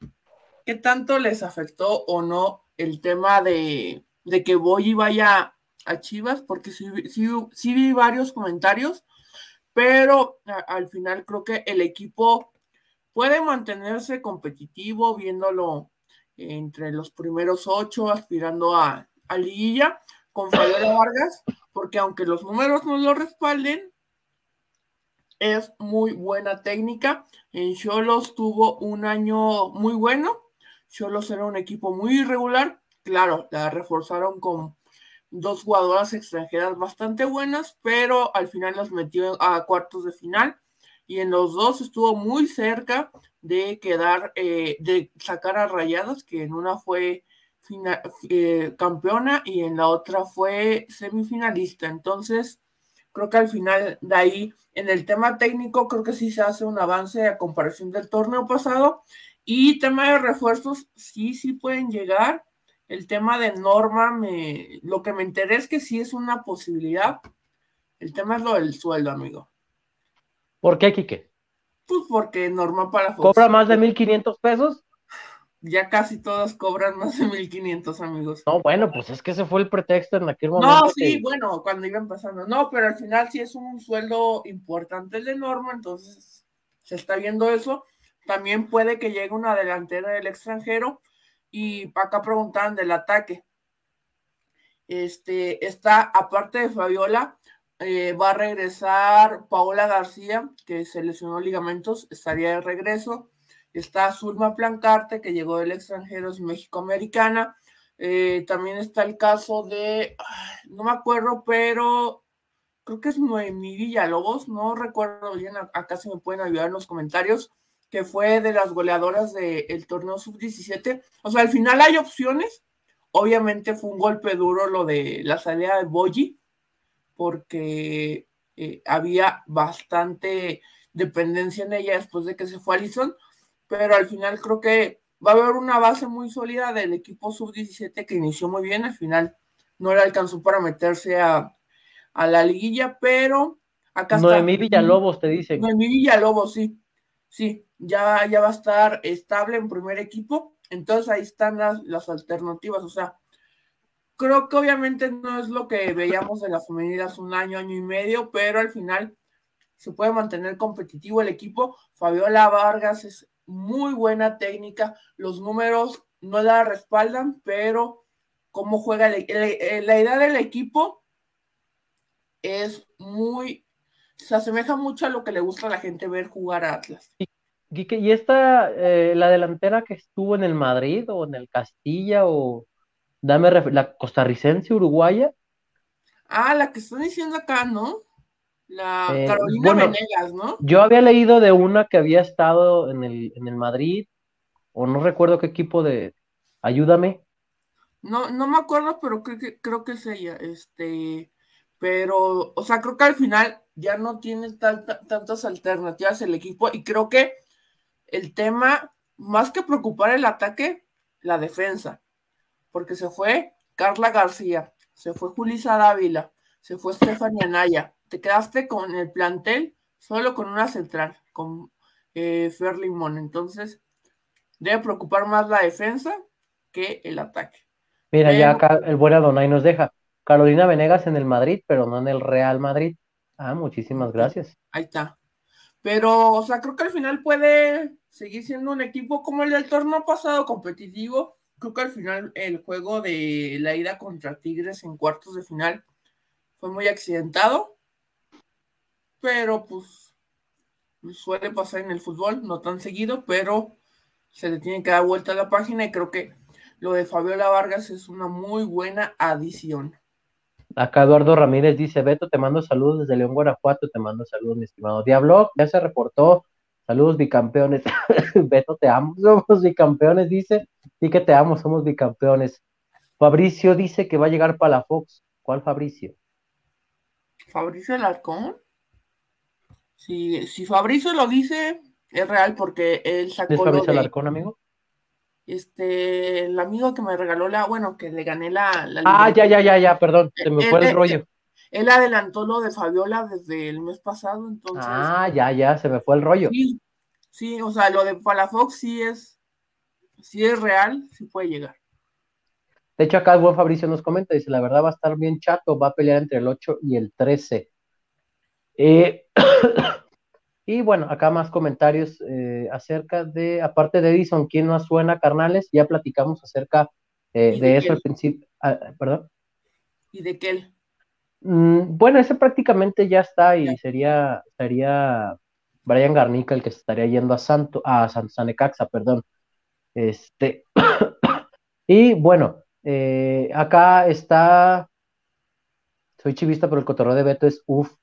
¿qué tanto les afectó o no el tema de, de que Boyi vaya a Chivas, porque sí, sí, vi varios comentarios, pero al final creo que el equipo puede mantenerse competitivo, viéndolo entre los primeros ocho, aspirando a, a liguilla con Fabiola Vargas, porque aunque los números no lo respalden, es muy buena técnica. En Cholos tuvo un año muy bueno. Cholos era un equipo muy irregular. Claro, la reforzaron con dos jugadoras extranjeras bastante buenas, pero al final las metió a cuartos de final y en los dos estuvo muy cerca de quedar, eh, de sacar a Rayadas, que en una fue eh, campeona y en la otra fue semifinalista. Entonces, creo que al final de ahí, en el tema técnico, creo que sí se hace un avance a comparación del torneo pasado. Y tema de refuerzos, sí, sí pueden llegar el tema de Norma, me, lo que me enteré es que sí es una posibilidad. El tema es lo del sueldo, amigo. ¿Por qué, Quique? Pues porque Norma para ¿Cobra más de 1.500 pesos? Ya casi todas cobran más de 1.500, amigos. No, bueno, pues es que ese fue el pretexto en aquel momento. No, sí, bueno, cuando iba empezando. No, pero al final sí es un sueldo importante el de Norma, entonces se está viendo eso. También puede que llegue una delantera del extranjero y acá preguntaban del ataque. Este, está, aparte de Fabiola, eh, va a regresar Paola García, que se lesionó ligamentos, estaría de regreso. Está Zulma Plancarte, que llegó del extranjero, es México-Americana. Eh, también está el caso de, no me acuerdo, pero creo que es Noemí Villalobos, no recuerdo bien, acá se me pueden ayudar en los comentarios que fue de las goleadoras del torneo sub-17. O sea, al final hay opciones. Obviamente fue un golpe duro lo de la salida de Boyi, porque eh, había bastante dependencia en ella después de que se fue Alison, pero al final creo que va a haber una base muy sólida del equipo sub-17 que inició muy bien, al final no le alcanzó para meterse a, la liguilla, pero acá Noemí Villalobos te dice. Noemí Villalobos, sí, sí, ya, ya va a estar estable en primer equipo. Entonces ahí están las, alternativas. O sea, creo que obviamente no es lo que veíamos de las femeninas un año, año y medio, pero al final se puede mantener competitivo el equipo. Fabiola Vargas es muy buena técnica, los números no la respaldan, pero cómo juega la idea del equipo es muy, se asemeja mucho a lo que le gusta a la gente ver jugar a Atlas. ¿y esta, eh, la delantera que estuvo en el Madrid o en el Castilla o dame la costarricense uruguaya? Ah, la que están diciendo acá, ¿no? La eh, Carolina Venegas, ¿no? Yo había leído de una que había estado en el, en el Madrid, o no recuerdo qué equipo de. Ayúdame. No, no me acuerdo, pero creo que, creo que es ella. Este, pero, o sea, creo que al final ya no tiene tantas alternativas el equipo, y creo que el tema, más que preocupar el ataque, la defensa, porque se fue Carla García, se fue Julisa Dávila, se fue Stephanie Anaya. Te quedaste con el plantel solo con una central, con eh, Fer Limón. Entonces, debe preocupar más la defensa que el ataque. Mira, ya acá el buen Adonai nos deja. Carolina Venegas en el Madrid, pero no en el Real Madrid. Ah, muchísimas gracias. Ahí está. Pero, o sea, creo que al final puede seguir siendo un equipo como el del torneo pasado, competitivo. Creo que al final el juego de la ida contra Tigres en cuartos de final fue muy accidentado. Pero, pues, suele pasar en el fútbol, no tan seguido, pero se le tiene que dar vuelta a la página y creo que lo de Fabiola Vargas es una muy buena adición. Acá Eduardo Ramírez dice, Beto, te mando saludos desde León, Guanajuato, te mando saludos, mi estimado Diablo, ya se reportó, saludos bicampeones, Beto, te amo, somos bicampeones, dice, sí que te amo, somos bicampeones. Fabricio dice que va a llegar para la Fox, ¿cuál Fabricio? Fabricio Alarcón. Si, si Fabricio lo dice, es real porque él sacó. ¿Es Fabricio Alarcón, amigo? Este, el amigo que me regaló la, bueno, que le gané la. ah, ya, ya, ya, ya, perdón, se me fue el rollo. Él, adelantó lo de Fabiola desde el mes pasado, entonces. Ah, ya, ya, se me fue el rollo. Sí, sí o sea, lo de Palafox sí es, sí es real, sí puede llegar. De hecho, acá el buen Fabricio nos comenta, dice, la verdad va a estar bien chato, va a pelear entre el 8 y el 13. Eh, Y bueno, acá más comentarios eh, acerca de, aparte de Edison, ¿quién nos suena, carnales? Ya platicamos acerca eh, de, eso al principio. Ah, ¿Perdón? ¿Y de qué? Mm, bueno, ese prácticamente ya está y sería, sería Brian Garnica el que se estaría yendo a Santo, a San, Sanecaxa, perdón. Este, y bueno, eh, acá está, soy chivista, pero el cotorreo de Beto es uff.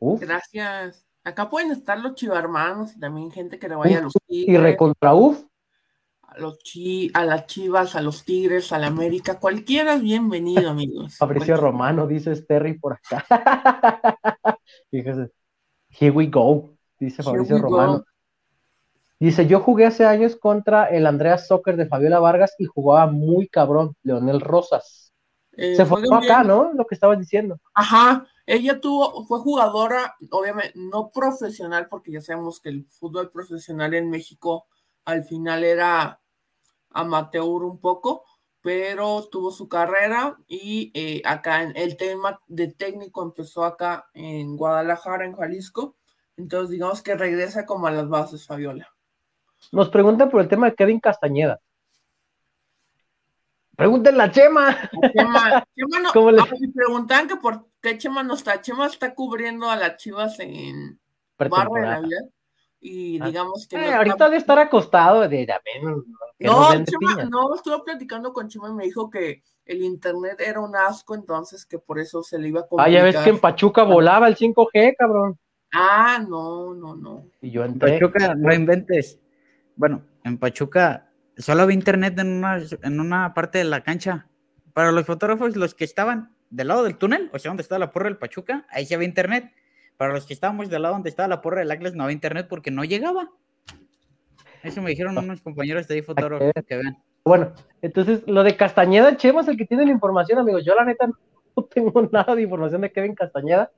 Uf. Gracias. Acá pueden estar los chivarmanos y también gente que le vaya a los tigres. Y recontra uf. A, los chi, a las chivas, a los tigres, a la América, cualquiera es bienvenido, amigos. Fabricio Romano, dice Terry por acá. Fíjese. Here we go, dice Fabricio Romano. Dice, yo jugué hace años contra el Andreas Soccer de Fabiola Vargas y jugaba muy cabrón, Leonel Rosas. Eh, Se fue acá, ¿no? Lo que estabas diciendo. Ajá, ella tuvo, fue jugadora, obviamente, no profesional, porque ya sabemos que el fútbol profesional en México al final era amateur un poco, pero tuvo su carrera y eh, acá en el tema de técnico empezó acá en Guadalajara, en Jalisco. Entonces, digamos que regresa como a las bases, Fabiola. Nos preguntan por el tema de Kevin Castañeda. Pregúntenle a Chema. Chema, Chema no, ¿Cómo le... preguntan que por qué Chema no está. Chema está cubriendo a las Chivas en Barra de Navidad. Y ah. digamos que. Eh, ahorita de estar acostado, de No, Chema, no, estuve platicando con Chema y me dijo que el internet era un asco, entonces que por eso se le iba a complicar. Ah, ya ves que en Pachuca volaba el 5G, cabrón. Ah, no, no, no. Y yo en Pachuca, no inventes. Bueno, en Pachuca solo había internet en una, en una parte de la cancha. Para los fotógrafos, los que estaban del lado del túnel, o sea, donde estaba la porra del Pachuca, ahí sí había internet. Para los que estábamos del lado donde estaba la porra del Atlas, no había internet porque no llegaba. Eso me dijeron unos compañeros de ahí fotógrafos que ven. Bueno, entonces lo de Castañeda, Chema es el que tiene la información, amigos. Yo la neta no tengo nada de información de Kevin Castañeda.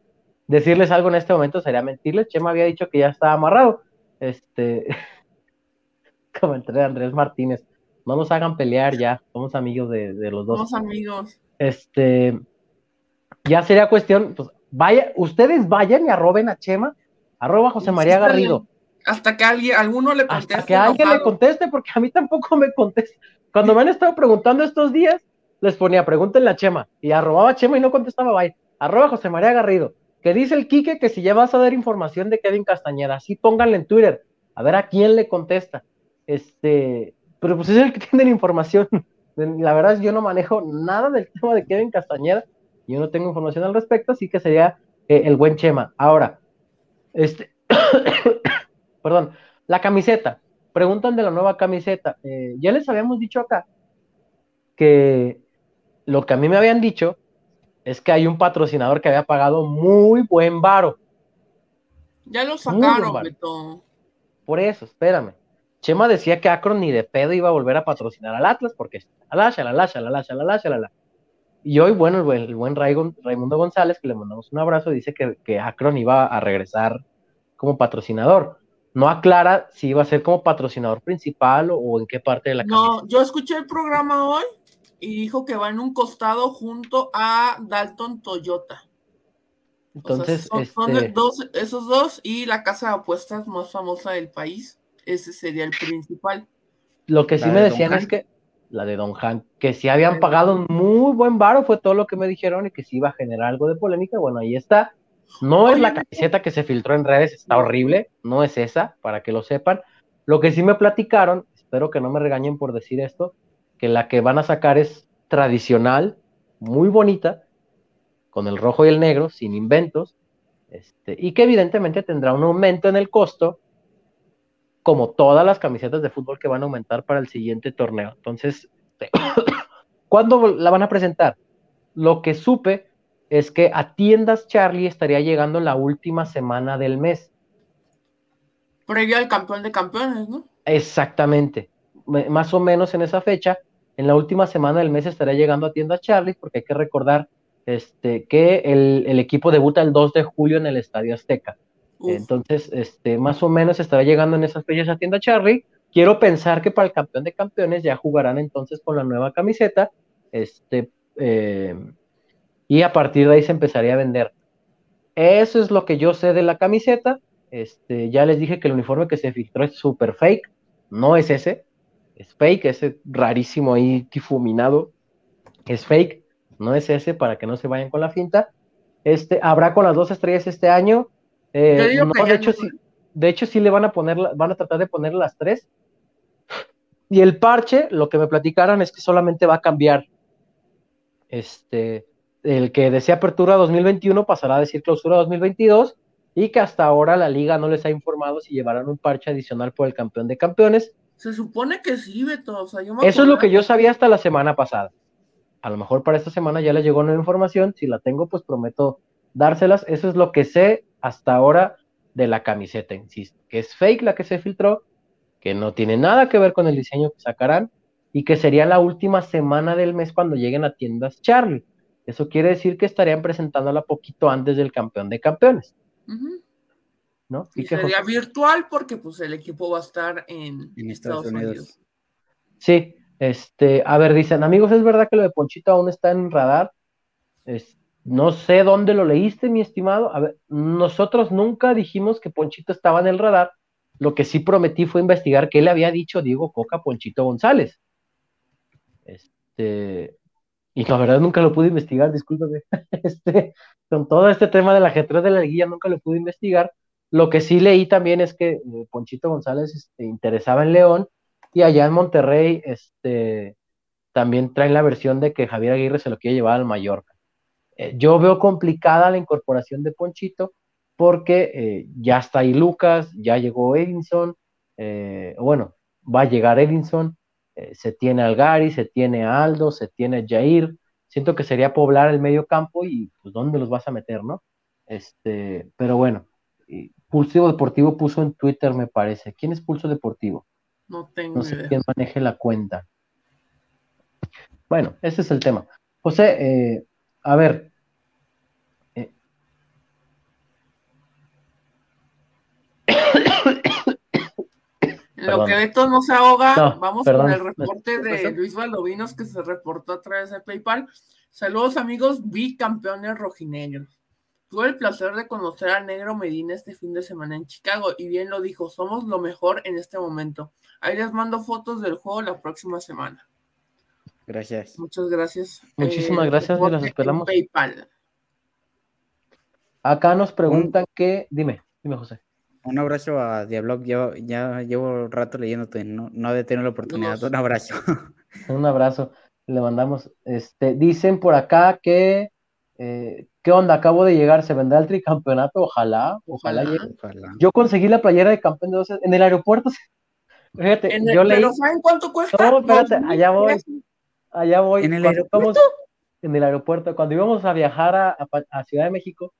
Decirles algo en este momento sería mentirles. Chema había dicho que ya estaba amarrado. Este, como entre Andrés Martínez. No nos hagan pelear ya, somos amigos de, los dos. Somos amigos. Este, ya sería cuestión, pues vaya, ustedes vayan y arroben a Chema, arroba José María Garrido. Hasta que alguien, alguno le conteste. Hasta que alguien le conteste, porque a mí tampoco me contesta. Cuando me han estado preguntando estos días, les ponía, pregúntenle a Chema, y arrobaba a Chema y no contestaba, vaya, arroba José María Garrido, que dice el Quique que si ya vas a dar información de Kevin Castañeda, así pónganle en Twitter, a ver a quién le contesta. Este, pero pues es el que tiene la información. La verdad es que yo no manejo nada del tema de Kevin Castañeda, yo no tengo información al respecto, así que sería eh, el buen Chema. Ahora, este, perdón, la camiseta. Preguntan de la nueva camiseta. Eh, ya les habíamos dicho acá que lo que a mí me habían dicho es que hay un patrocinador que había pagado muy buen varo. Ya lo sacaron, Por eso, espérame. Chema decía que Akron ni de pedo iba a volver a patrocinar al Atlas porque la la la la la la la y hoy, bueno, el buen, Raimundo González, que le mandamos un abrazo, dice que, que Akron iba a regresar como patrocinador. No aclara si iba a ser como patrocinador principal o, en qué parte de la No, yo escuché el programa hoy y dijo que va en un costado junto a Dalton Toyota. Entonces, son, este dos, esos dos y la casa de apuestas más famosa del país. Ese sería el principal. Lo que sí me decían es que la de Don Han, que si habían pagado un muy buen varo, fue todo lo que me dijeron y que si iba a generar algo de polémica. Bueno, ahí está. No es la camiseta que se filtró en redes, está horrible, no es esa, para que lo sepan. Lo que sí me platicaron, espero que no me regañen por decir esto, que la que van a sacar es tradicional, muy bonita, con el rojo y el negro, sin inventos, este, y que evidentemente tendrá un aumento en el costo, como todas las camisetas de fútbol que van a aumentar para el siguiente torneo. Entonces, ¿cuándo la van a presentar? Lo que supe es que a tiendas Charlie estaría llegando la última semana del mes. Previo al campeón de campeones, ¿no? Exactamente. Más o menos en esa fecha, en la última semana del mes estaría llegando a tiendas Charlie, porque hay que recordar este, que el, equipo debuta el 2 de julio en el Estadio Azteca. Entonces, este, más o menos estará llegando en esas fechas a tienda Charlie. Quiero pensar que para el campeón de campeones ya jugarán entonces con la nueva camiseta. Este, eh, y a partir de ahí se empezaría a vender. Eso es lo que yo sé de la camiseta. Este, ya les dije que el uniforme que se filtró es super fake. No es ese. Es fake, ese rarísimo ahí difuminado. Es fake. No es ese para que no se vayan con la finta. Este, habrá con las dos estrellas este año. Eh, de, hecho, sí, de hecho, sí le van a poner, van a tratar de poner las tres. Y el parche, lo que me platicaron es que solamente va a cambiar este, el que decía apertura 2021 pasará a decir clausura 2022 y que hasta ahora la liga no les ha informado si llevarán un parche adicional por el campeón de campeones. Se supone que sí, Beto. Eso es lo que yo sabía hasta la semana pasada. A lo mejor para esta semana ya les llegó nueva información. Si la tengo, pues prometo dárselas. Eso es lo que sé hasta ahora de la camiseta, insisto, que es fake la que se filtró, que no tiene nada que ver con el diseño que sacarán y que sería la última semana del mes cuando lleguen a tiendas Charlie. Eso quiere decir que estarían presentándola poquito antes del campeón de campeones. ¿No? Y, sería virtual porque pues el equipo va a estar en, Estados, Unidos. Sí, este, a ver, dicen, amigos, ¿es verdad que lo de Ponchito aún está en radar? No sé dónde lo leíste, mi estimado. A ver, nosotros nunca dijimos que Ponchito estaba en el radar. Lo que sí prometí fue investigar qué le había dicho Diego Coca Ponchito González. Este, y la verdad nunca lo pude investigar, discúlpeme. Este, con todo este tema del ajetreo de la guía nunca lo pude investigar. Lo que sí leí también es que eh, Ponchito González este, interesaba en León y allá en Monterrey este, también traen la versión de que Javier Aguirre se lo quiere llevar al Mallorca. Eh, yo veo complicada la incorporación de Ponchito porque eh, ya está ahí Lucas, ya llegó Edinson, bueno, va a llegar Edinson, eh, se tiene a Algari, se tiene a Aldo, se tiene a Jair. Siento que sería poblar el medio campo y pues dónde los vas a meter, ¿no? Este, pero bueno, Pulso Deportivo puso en Twitter, me parece. ¿Quién es Pulso Deportivo? No tengo No sé quién maneje la cuenta. Bueno, ese es el tema. José, eh, a ver, lo que Beto no se ahoga, vamos con el reporte de Luis Valdovinos que se reportó a través de PayPal. Saludos amigos bicampeones rojinegros. Tuve el placer de conocer al negro Medina este fin de semana en Chicago y bien lo dijo, somos lo mejor en este momento. Ahí les mando fotos del juego la próxima semana. Gracias. Muchas gracias. Muchísimas eh, gracias y las esperamos. PayPal. Acá nos preguntan que, dime, dime José. Un abrazo a Diablo, ya, ya llevo un rato leyéndote, no, no de tener la oportunidad. Un abrazo. Un abrazo, le mandamos. Este, dicen por acá que, eh, ¿qué onda? Acabo de llegar, ¿se vendrá el tricampeonato? Ojalá, ojalá, llegue. Yo conseguí la playera de campeón de 12 en el aeropuerto. Fíjate, yo leí. ¿Pero saben cuánto cuesta? No, espérate, allá voy. Allá voy. ¿En el aeropuerto? en el aeropuerto, cuando íbamos a viajar a, a Ciudad de México,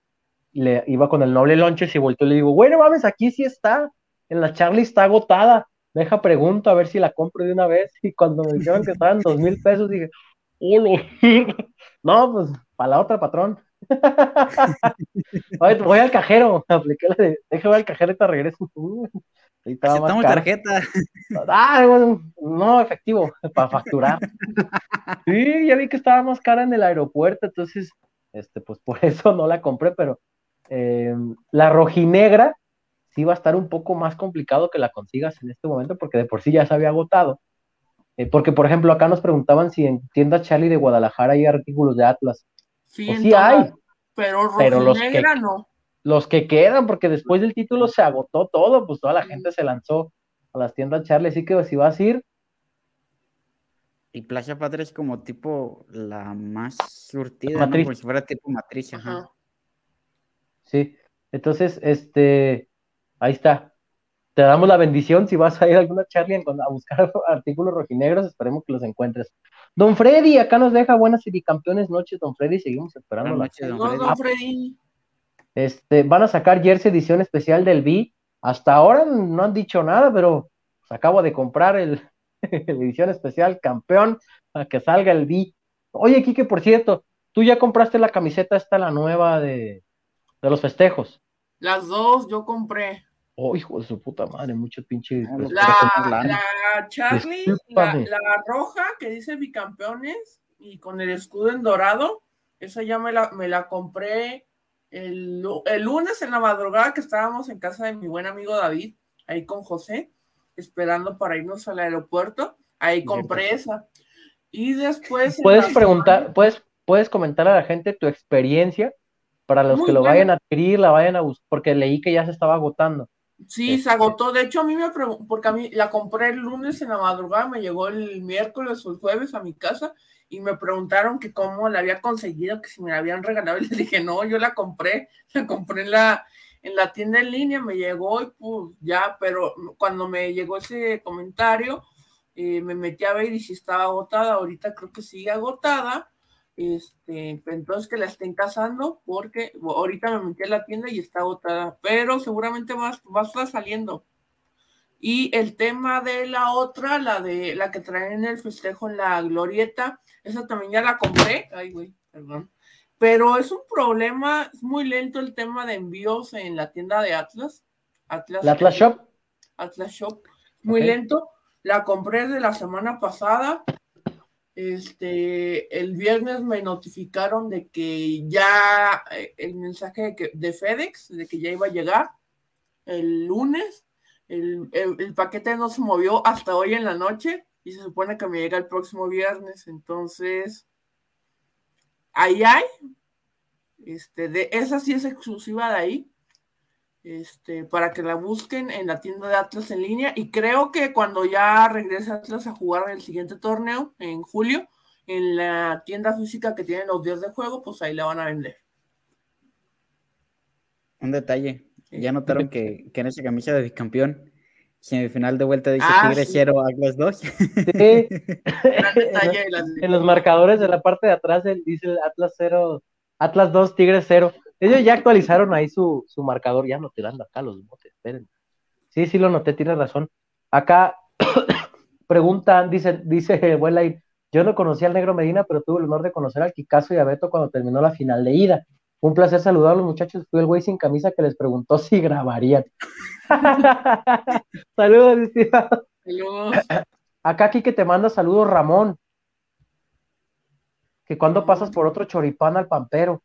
le iba con el noble Lonches y volteó y le digo, bueno, mames, aquí sí está, en la Charlie está agotada, deja pregunto a ver si la compro de una vez, y cuando me dijeron que estaban dos mil pesos, dije, hola, No, pues para la otra, patrón. voy al cajero, apliqué la de, déjame al cajero y te regreso. Aceptamos tarjeta. Ah, no, efectivo, para facturar. Sí, ya vi que estaba más cara en el aeropuerto, entonces, este, pues por eso no la compré, pero eh, la rojinegra sí va a estar un poco más complicado que la consigas en este momento, porque de por sí ya se había agotado. Eh, porque, por ejemplo, acá nos preguntaban si en tiendas Charlie de Guadalajara hay artículos de Atlas. Sí, pues sí hay. Pero, pero los que, no. Los que quedan, porque después del título se agotó todo, pues toda la gente se lanzó a las tiendas Charlie, así que si vas a ir. Y Playa Patria es como tipo la más surtida, ¿no? Como si fuera tipo matriz. Ajá. Sí, entonces, este, ahí está te damos la bendición si vas a ir a alguna Charlie a buscar artículos rojinegros, esperemos que los encuentres. Don Freddy, acá nos deja buenas y bicampeones noches, don Freddy, seguimos esperando. Noches, don, Freddy. Este, van a sacar jersey edición especial del B. Hasta ahora no han dicho nada, pero pues, acabo de comprar el, edición especial campeón para que salga el B. Oye, Kike, por cierto, tú ya compraste la camiseta esta, la nueva de, de los festejos. Las dos yo compré. Oh, hijo de su puta madre, mucho pinche. La, la Charlie, la, roja que dice bicampeones y con el escudo en dorado, esa ya me la, me la compré el, lunes en la madrugada que estábamos en casa de mi buen amigo David, ahí con José, esperando para irnos al aeropuerto. Ahí compré esa. Y después. Puedes preguntar, puedes, puedes comentar a la gente tu experiencia para los que lo vayan a adquirir, la vayan a buscar, porque leí que ya se estaba agotando. Sí, se agotó. De hecho, a mí me preguntó, porque a mí la compré el lunes en la madrugada, me llegó el miércoles o el jueves a mi casa y me preguntaron que cómo la había conseguido, que si me la habían regalado. Y les dije, no, yo la compré, la compré en la, en la tienda en línea, me llegó y pues ya, pero cuando me llegó ese comentario, eh, me metí a ver y si estaba agotada. Ahorita creo que sigue agotada este, entonces que la estén cazando porque ahorita me metí a la tienda y está agotada, pero seguramente va, va a estar saliendo. Y el tema de la otra, la de la que traen en el festejo en la glorieta, esa también ya la compré. Ay, güey, perdón. Pero es un problema, es muy lento el tema de envíos en la tienda de Atlas. Atlas, Atlas Shop? Atlas Shop. Muy lento. La compré de la semana pasada este, el viernes me notificaron de que ya eh, el mensaje de, que, de FedEx, de que ya iba a llegar el lunes. El, paquete no se movió hasta hoy en la noche y se supone que me llega el próximo viernes. Entonces, ahí hay. Este, de esa sí es exclusiva de ahí este, para que la busquen en la tienda de Atlas en línea. Y creo que cuando ya regrese Atlas a jugar el siguiente torneo, en julio, en la tienda física que tienen los días de juego, pues ahí la van a vender. Un detalle. Ya notaron que, en esa camisa de campeón, final de vuelta dice ah, Tigre 0, Atlas 2. Sí. en los marcadores de la parte de atrás dice Atlas 0, Atlas 2, Tigre 0. Ellos ya actualizaron ahí su, marcador, ya no te dan acá los botes, esperen. Sí, sí lo noté, tienes razón. Acá preguntan, dice, dice Buenline, yo no conocí al Negro Medina, pero tuve el honor de conocer al Kikazo y a Beto cuando terminó la final de ida. Un placer saludar a los muchachos. Fui el güey sin camisa que les preguntó si grabarían. saludos, Saludos. Acá aquí que te manda saludos Ramón. Que cuando pasas por otro choripán al pampero.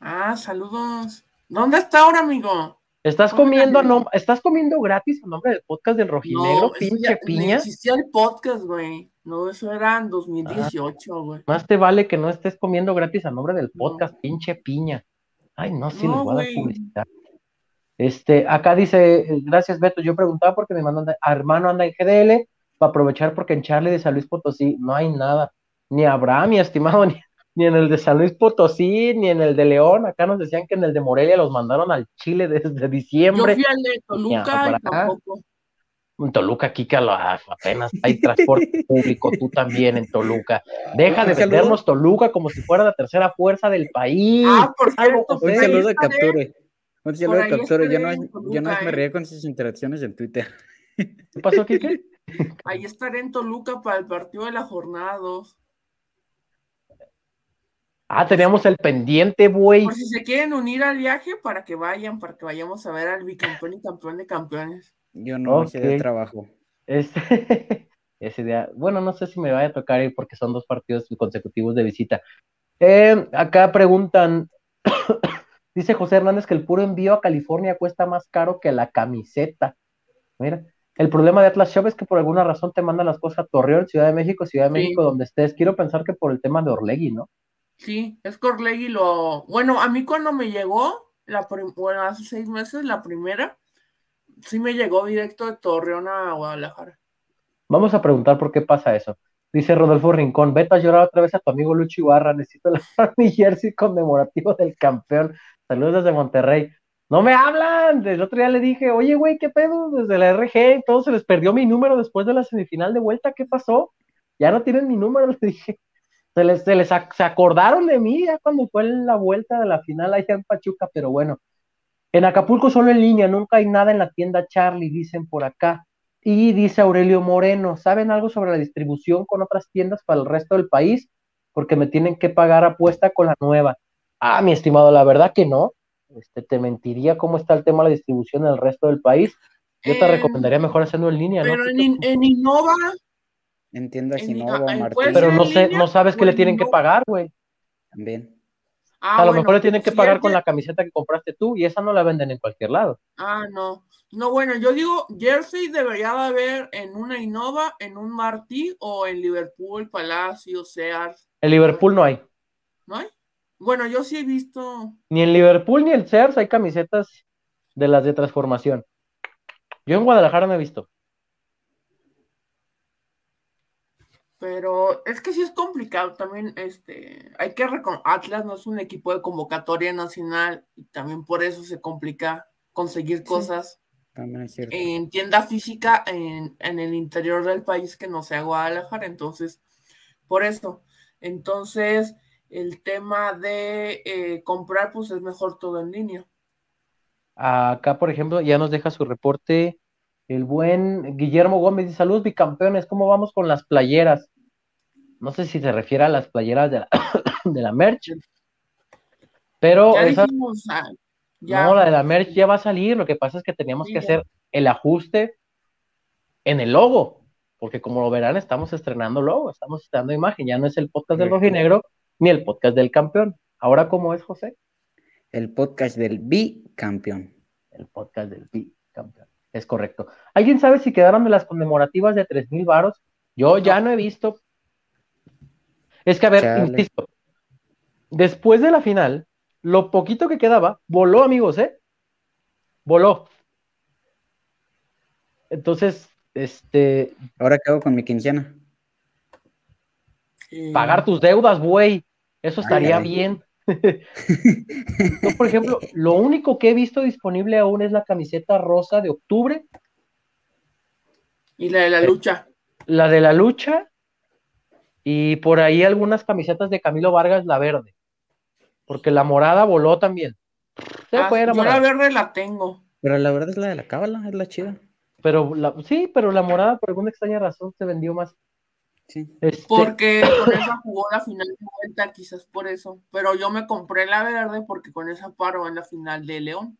Ah, saludos. ¿Dónde está ahora, amigo? ¿Estás comiendo, no, ¿Estás comiendo gratis a nombre del podcast del Rojinegro, pinche piña? No existía el podcast, güey. No, eso era en 2018, güey. más te vale que no estés comiendo gratis a nombre del podcast, pinche piña. Ay, no, sí les voy a dar publicidad. Este, acá dice, gracias Beto, yo preguntaba porque mi hermano anda en GDL, para aprovechar porque en Charlie de San Luis Potosí no hay nada, ni Abraham, mi estimado, ni, ni en el de San Luis Potosí, ni en el de León. Acá nos decían que en el de Morelia los mandaron al Chile desde diciembre. Yo fui al de Toluca y tampoco. En Toluca, que apenas hay transporte público, tú también en Toluca. Deja de vendernos Toluca como si fuera la tercera fuerza del país. Ah, por cierto. Un saludo de Capture. Un saludo de Capture. Yo no, yo no me reía con sus interacciones en Twitter. ¿Qué pasó, Kike? Ahí estaré en Toluca para el partido de la jornada 2. Ah, teníamos el pendiente, güey. Por si se quieren unir al viaje, para que vayan, para que vayamos a ver al bicampeón y campeón de campeones. Yo no okay. de trabajo. Este, ese día, bueno, no sé si me vaya a tocar ir porque son dos partidos consecutivos de visita. Eh, acá preguntan, dice José Hernández que el puro envío a California cuesta más caro que la camiseta. Mira, el problema de Atlas Shop es que por alguna razón te mandan las cosas a Torreón, Ciudad de México, Ciudad de México, donde estés. Quiero pensar que por el tema de Orlegui, ¿no? Sí, es que Orlegui lo. Bueno, a mí cuando me llegó, la bueno, hace seis meses, la primera, sí me llegó directo de Torreón a Guadalajara. Vamos a preguntar por qué pasa eso. Dice Rodolfo Rincón, vete a llorar otra vez a tu amigo Lucho Ibarra, necesito la mi jersey conmemorativo del campeón. Saludos desde Monterrey. No me hablan. El otro día le dije, oye, güey, ¿qué pedo? Desde la RG, todo se les perdió mi número después de la semifinal de vuelta. ¿Qué pasó? Ya no tienen mi número, le dije. Se les, se les se acordaron de mí ya cuando fue la vuelta de la final allá en Pachuca, pero bueno. En Acapulco solo en línea, nunca hay nada en la tienda Charlie, dicen por acá. Y dice Aurelio Moreno, ¿saben algo sobre la distribución con otras tiendas para el resto del país? Porque me tienen que pagar apuesta con la nueva. Ah, mi estimado, la verdad que no este, te mentiría cómo está el tema de la distribución en el resto del país. Yo te eh, recomendaría mejor hacerlo en línea, pero en, en, Innova. En tiendas Innova, Martín. Pero no sé, no sabes qué le tienen que pagar, güey. También. Ah, a lo mejor le tienen que pagar con la camiseta que compraste tú y esa no la venden en cualquier lado. Ah, no. No, bueno, yo digo, Jersey debería de haber en una Innova, en un Martí o en Liverpool, Palacio, Sears. En Liverpool no hay. ¿No hay? Bueno, yo sí he visto. Ni en Liverpool ni en Sears hay camisetas de las de transformación. Yo en Guadalajara no he visto. Pero es que sí es complicado también, este, hay que reconocer, Atlas no es un equipo de convocatoria nacional y también por eso se complica conseguir cosas en tienda física en, en, el interior del país que no sea Guadalajara, entonces, por eso, entonces, el tema de eh, comprar, pues es mejor todo en línea. Acá, por ejemplo, ya nos deja su reporte el buen Guillermo Gómez. Dice, saludos bicampeones, ¿cómo vamos con las playeras? No sé si se refiere a las playeras de la, de la merch. Pero ya No, la de la merch ya va a salir. Lo que pasa es que teníamos que hacer el ajuste en el logo. Porque como lo verán, estamos estrenando logo, estamos estrenando imagen. Ya no es el podcast del rojinegro, ni el podcast del campeón. ¿Ahora cómo es, José? El podcast del bicampeón. El podcast del bicampeón. Es correcto. ¿Alguien sabe si quedaron de las conmemorativas de 3.000 varos? Yo ya no he visto. Es que, a ver, insisto, después de la final, lo poquito que quedaba, voló, amigos, ¿eh? Voló. Entonces, este. Ahora quedo con mi quincena. Pagar tus deudas, güey. Eso estaría bien. por ejemplo, lo único que he visto disponible aún es la camiseta rosa de octubre. Y la de la lucha. La de la lucha. Y por ahí algunas camisetas de Camilo Vargas, la verde. Porque la morada voló también. Ah, yo la verde la tengo. Pero la verde es la de la cábala, es la chida. Pero la, sí, pero la morada por alguna extraña razón se vendió más. Este, porque con esa jugó la final de vuelta, quizás por eso. Pero yo me compré la verde porque con esa paro en la final de León.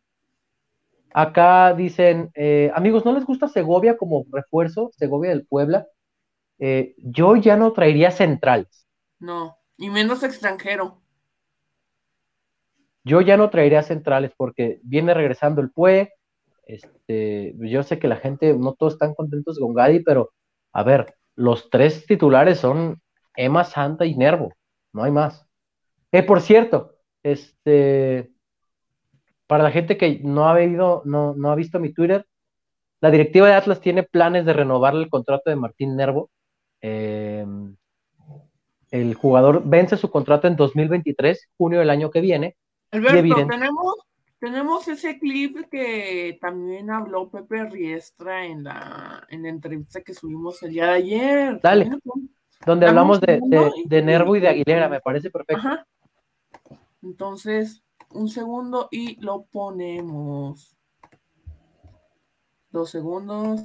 Acá dicen, eh, amigos, ¿no les gusta Segovia como refuerzo? Segovia del Puebla. Eh, yo ya no traería centrales. No, y menos extranjero. Yo ya no traería centrales porque viene regresando el Pue. Este, yo sé que la gente, no todos están contentos con Gadi, pero a ver, los tres titulares son Emma, Santa y Nervo, no hay más. Eh, por cierto, este, para la gente que no ha, no, no ha visto mi Twitter, la directiva de Atlas tiene planes de renovar el contrato de Martín Nervo. Em, el jugador vence su contrato en 2023, junio del año que viene. Alberto, tenemos tenemos ese clip que también habló Pepe Riestra en la, en la entrevista que subimos el día de ayer. Dale. Donde hablamos de, de, Nervo y de Aguilera, me parece perfecto. Entonces, un segundo y lo ponemos. Dos segundos.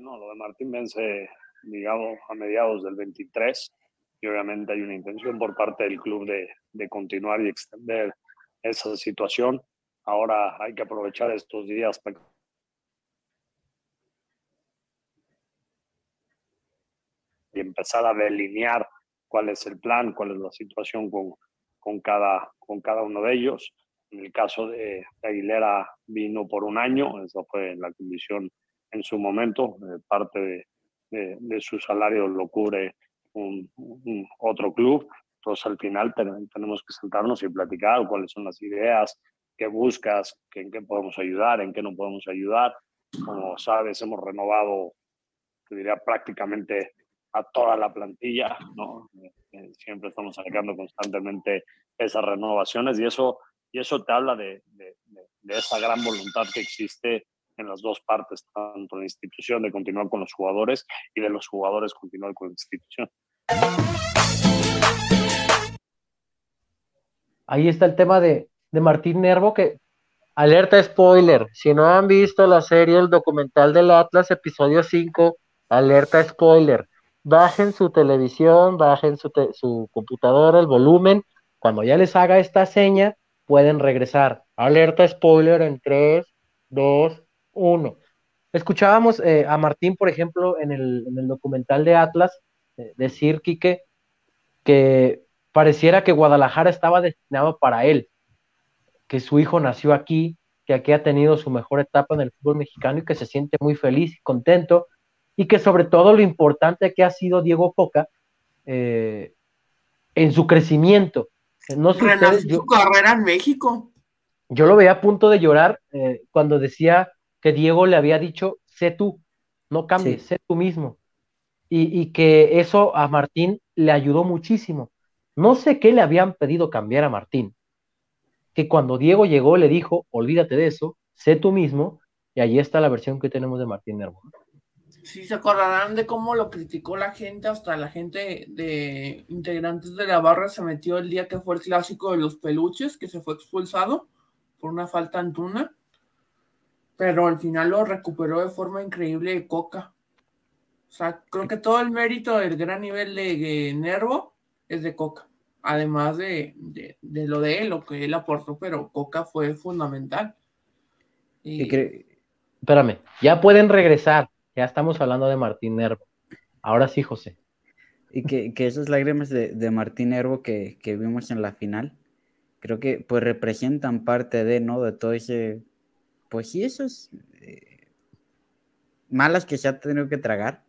No, lo de Martín vence, digamos, a mediados del 23 y obviamente hay una intención por parte del club de, de continuar y extender esa situación. Ahora hay que aprovechar estos días para y empezar a delinear cuál es el plan, cuál es la situación con, con, cada, con cada uno de ellos. En el caso de Aguilera vino por un año, eso fue la condición en su momento, eh, parte de, su salario lo cubre otro club, entonces al final tenemos que sentarnos y platicar cuáles son las ideas, qué buscas, en qué podemos ayudar, en qué no podemos ayudar. Como sabes, hemos renovado, te diría, prácticamente a toda la plantilla, ¿no? Eh, eh, siempre estamos sacando constantemente esas renovaciones y eso, y eso te habla de, de, esa gran voluntad que existe en las dos partes, tanto la institución de continuar con los jugadores y de los jugadores continuar con la institución. Ahí está el tema de, de Martín Nervo, que alerta spoiler, si no han visto la serie, el documental del Atlas, episodio 5, alerta spoiler bajen su televisión, bajen su, su computadora, el volumen. Cuando ya les haga esta seña, pueden regresar. Alerta spoiler en 3, 2, 1. Escuchábamos eh, a Martín, por ejemplo, en el, en el documental de Atlas, eh, decir, Quique, que pareciera que Guadalajara estaba destinado para él, que su hijo nació aquí, que aquí ha tenido su mejor etapa en el fútbol mexicano y que se siente muy feliz y contento y que sobre todo lo importante que ha sido Diego Coca eh, en su crecimiento. No sé su carrera en México. Yo lo veía a punto de llorar cuando decía que Diego le había dicho, sé tú, no cambies, sé tú mismo. Y, y, que eso a Martín le ayudó muchísimo. No sé qué le habían pedido cambiar a Martín. Que cuando Diego llegó le dijo, olvídate de eso, sé tú mismo, y allí está la versión que tenemos de Martín Nervo. Sí, se acordarán de cómo lo criticó la gente, hasta la gente de integrantes de la barra se metió el día que fue el clásico de los peluches, que se fue expulsado por una falta antuna, pero al final lo recuperó de forma increíble de Coca. O sea, creo que todo el mérito del gran nivel de, Nervo es de Coca, además de, de, lo de él, lo que él aportó, pero Coca fue fundamental. Y... Espérame, ya pueden regresar ya estamos hablando de Martín Nervo. Ahora sí, José. Y que, que esas lágrimas de, de Martín Nervo que, que, vimos en la final, creo que pues representan parte de, ¿no? De todo ese, pues sí, esos eh, malas que se ha tenido que tragar,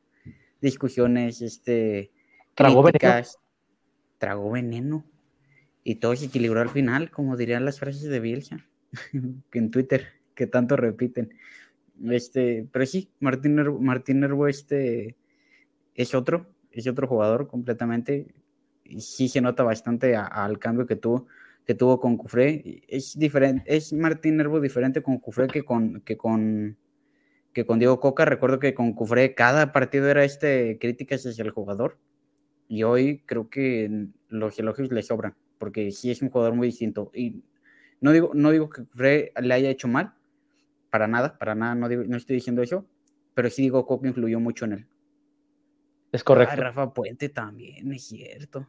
discusiones, este, tragó veneno. tragó veneno. Y todo se equilibró al final, como dirían las frases de Bielsa, en Twitter, que tanto repiten. Este, pero sí, Martín, Martín Nervo este, es otro, es otro jugador completamente. Y sí se nota bastante al cambio que tuvo, que tuvo con Cufré. Es diferente, es Martín Nervo diferente con Cufré que con, que con, que con Diego Coca. Recuerdo que con Cufré cada partido era este críticas hacia el jugador. Y hoy creo que los elogios le sobran, porque sí es un jugador muy distinto. Y no digo, no digo que Cufré le haya hecho mal, para nada, para nada, no, no estoy diciendo eso, pero sí digo Coca influyó mucho en él. Es correcto. Rafa Puente también, es cierto.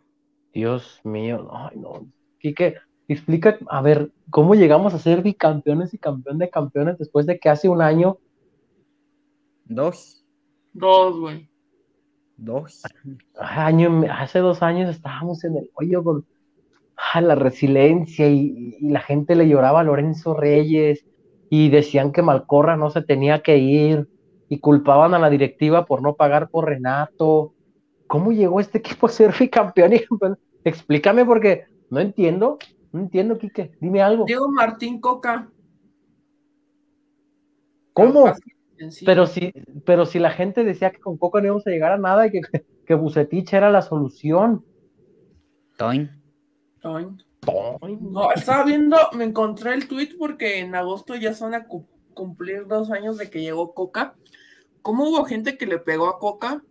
Dios mío, ay no. Quique, explica, a ver, ¿cómo llegamos a ser bicampeones y campeón de campeones después de que hace un año? Dos. Dos, güey. Dos. Año, hace dos años estábamos en el hoyo con ah, la resiliencia y, y, la gente le lloraba a Lorenzo Reyes y decían que Malcorra no se tenía que ir y culpaban a la directiva por no pagar por Renato. ¿Cómo llegó este equipo a ser bicampeón? Explícame porque no entiendo, no entiendo, Quique, dime algo. Diego Martín Coca. ¿Cómo? Pero si, pero si la gente decía que con Coca no íbamos a llegar a nada y que, que Bucetich era la solución. Toin. Toin. No, estaba viendo, me encontré el tweet porque en agosto ya son a cumplir dos años de que llegó Coca. ¿Cómo hubo gente que le pegó a Coca?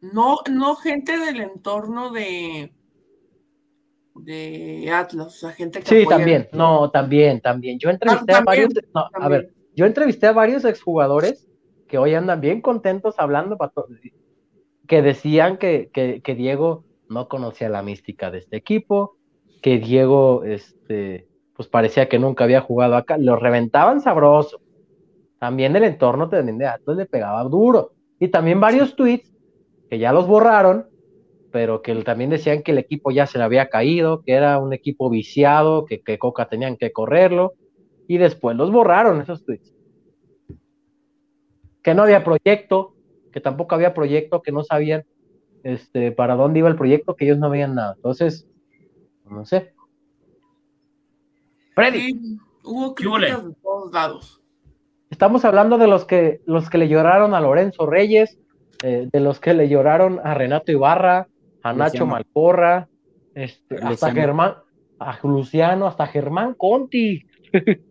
No, no gente del entorno de de Atlas, o sea, gente que Sí, también, no, también, también. Yo entrevisté a varios, a ver, yo entrevisté a varios exjugadores que hoy andan bien contentos hablando, que decían que, que, Diego no conocía la mística de este equipo, que Diego, este, pues parecía que nunca había jugado acá, lo reventaban sabroso. También el entorno también de Atlas le pegaba duro. Y también varios tweets que ya los borraron, pero que también decían que el equipo ya se le había caído, que era un equipo viciado, que, que Coca tenían que correrlo, y después los borraron esos tweets que no había proyecto, que tampoco había proyecto, que no sabían este, para dónde iba el proyecto, que ellos no veían nada. Entonces, no sé. Freddy. hubo críticas de todos lados. Estamos hablando de los que, los que le lloraron a Lorenzo Reyes, eh, de los que le lloraron a Renato Ibarra, a Nacho Malporra, este, hasta Germán, a Luciano, hasta Germán Conti.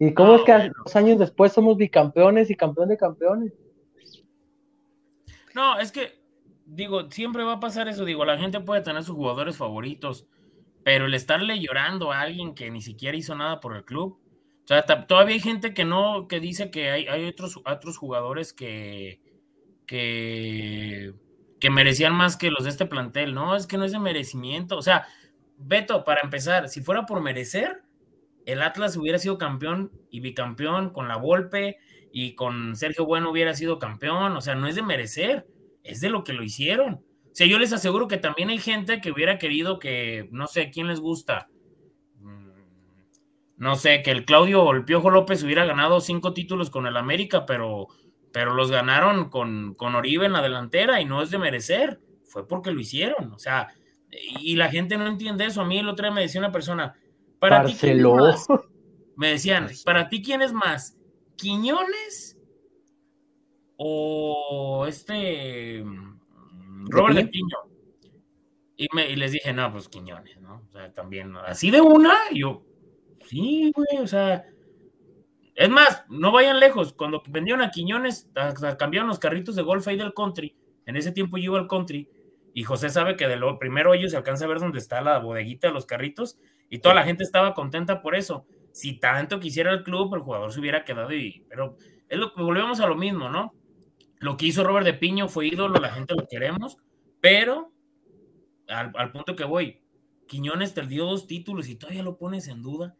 ¿Y cómo es que dos años después somos bicampeones y campeón de campeones? No, es que, digo, siempre va a pasar eso. Digo, la gente puede tener sus jugadores favoritos, pero el estarle llorando a alguien que ni siquiera hizo nada por el club. O sea, todavía hay gente que no, que dice que hay, hay otros, otros jugadores que, que, que merecían más que los de este plantel. No, es que no es de merecimiento. O sea, Beto, para empezar, si fuera por merecer, el Atlas hubiera sido campeón y bicampeón con la Volpe y con Sergio Bueno hubiera sido campeón, o sea, no es de merecer, es de lo que lo hicieron. O sea, yo les aseguro que también hay gente que hubiera querido que, no sé, ¿quién les gusta? Mm, no sé, que el Claudio o el Piojo López hubiera ganado cinco títulos con el América, pero, pero los ganaron con, con Oribe en la delantera y no es de merecer, fue porque lo hicieron. O sea, y la gente no entiende eso. A mí el otro día me decía una persona, para ti, Me decían, ¿para ti quién es más? ¿Quiñones o este mm, Robert de Piño? Y, me, y les dije, no, pues Quiñones, ¿no? O sea, también, así de una, yo, sí, güey, o sea, es más, no vayan lejos, cuando vendieron a Quiñones, cambiaron los carritos de golf ahí del country, en ese tiempo yo iba al country, y José sabe que de lo primero ellos se alcanza a ver dónde está la bodeguita de los carritos, y toda la gente estaba contenta por eso. Si tanto quisiera el club, el jugador se hubiera quedado y. Pero es lo que volvemos a lo mismo, ¿no? Lo que hizo Robert de Piño fue ídolo, la gente lo queremos, pero al, punto que voy, Quiñones te dio dos títulos y todavía lo pones en duda.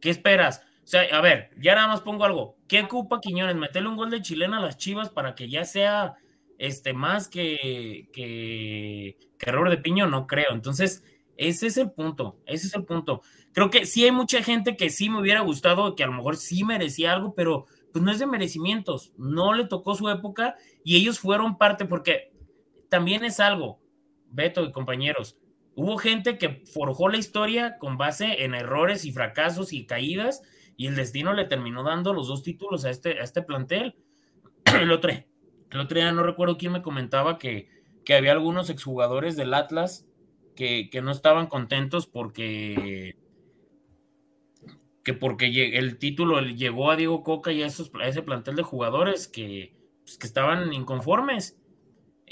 ¿Qué esperas? O sea, a ver, ya nada más pongo algo. ¿Qué ocupa Quiñones? Meterle un gol de chilena a las chivas para que ya sea este más que, que, que Robert de Piño, no creo. Entonces, ese es el punto, ese es el punto. Creo que sí hay mucha gente que sí me hubiera gustado, que a lo mejor sí merecía algo, pero pues no es de merecimientos, no le tocó su época y ellos fueron parte, porque también es algo, Beto y compañeros, hubo gente que forjó la historia con base en errores y fracasos y caídas y el destino le terminó dando los dos títulos a este, a este plantel. El otro, el otro día no recuerdo quién me comentaba que, que había algunos exjugadores del Atlas que, no estaban contentos porque que porque el título llegó a Diego Coca y a, esos, ese plantel de jugadores que, pues, que estaban inconformes.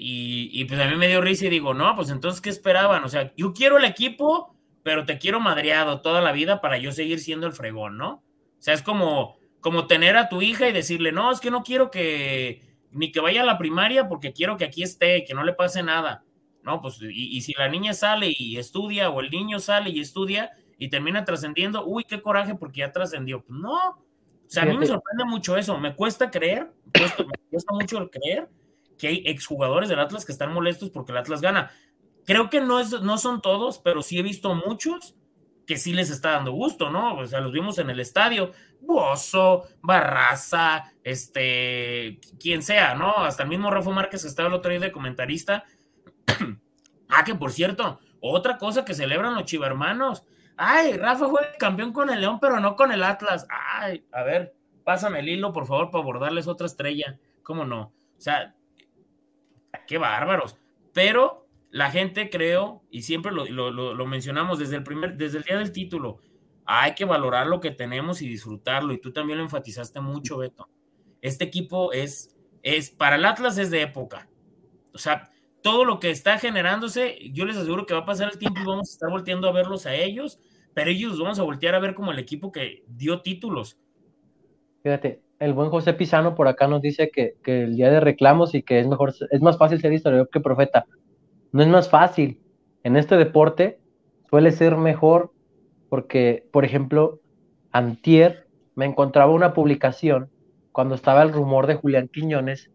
Y, pues a mí me dio risa y digo, no, pues entonces, ¿qué esperaban? O sea, yo quiero el equipo, pero te quiero madreado toda la vida para yo seguir siendo el fregón, ¿no? O sea, es como, como tener a tu hija y decirle, no, es que no quiero que ni que vaya a la primaria porque quiero que aquí esté, que no le pase nada. No, pues, y, si la niña sale y estudia, o el niño sale y estudia y termina trascendiendo, uy, qué coraje porque ya trascendió. Pues no, o sea, a mí me sorprende mucho eso, me cuesta creer, me cuesta, mucho creer que hay exjugadores del Atlas que están molestos porque el Atlas gana. Creo que no, es, no son todos, pero sí he visto muchos que sí les está dando gusto, ¿no? O sea, los vimos en el estadio, Bozo, Barraza, este, quien sea, ¿no? Hasta el mismo Rafa Márquez que estaba el otro día de comentarista, ah, que por cierto, otra cosa que celebran los chivermanos. Ay, Rafa fue campeón con el León, pero no con el Atlas. Ay, a ver, pásame el hilo, por favor, para abordarles otra estrella. ¿Cómo no? O sea, qué bárbaros. Pero la gente, creo, y siempre lo, mencionamos desde el primer, desde el día del título, hay que valorar lo que tenemos y disfrutarlo. Y tú también lo enfatizaste mucho, Beto. Este equipo es, es, para el Atlas es de época. O sea, todo lo que está generándose, yo les aseguro que va a pasar el tiempo y vamos a estar volteando a verlos a ellos, pero ellos los vamos a voltear a ver como el equipo que dio títulos. Fíjate, el buen José Pizano por acá nos dice que, el día de reclamos y que es mejor, es más fácil ser historiador que profeta. No es más fácil. En este deporte suele ser mejor porque, por ejemplo, Antier me encontraba una publicación cuando estaba el rumor de Julián Quiñones.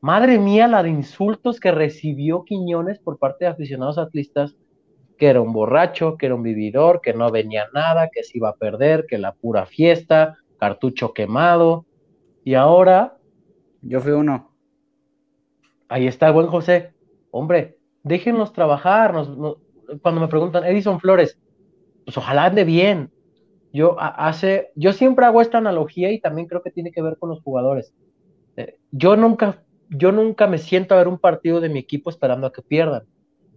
Madre mía, la de insultos que recibió Quiñones por parte de aficionados atlistas, que era un borracho, que era un vividor, que no venía nada, que se iba a perder, que la pura fiesta, cartucho quemado. Y ahora. Yo fui uno. Ahí está el buen José. Hombre, déjenlos trabajar. cuando me preguntan, Edison Flores, pues ojalá ande bien. Yo hace, yo siempre hago esta analogía y también creo que tiene que ver con los jugadores. Eh, yo nunca, yo nunca me siento a ver un partido de mi equipo esperando a que pierdan.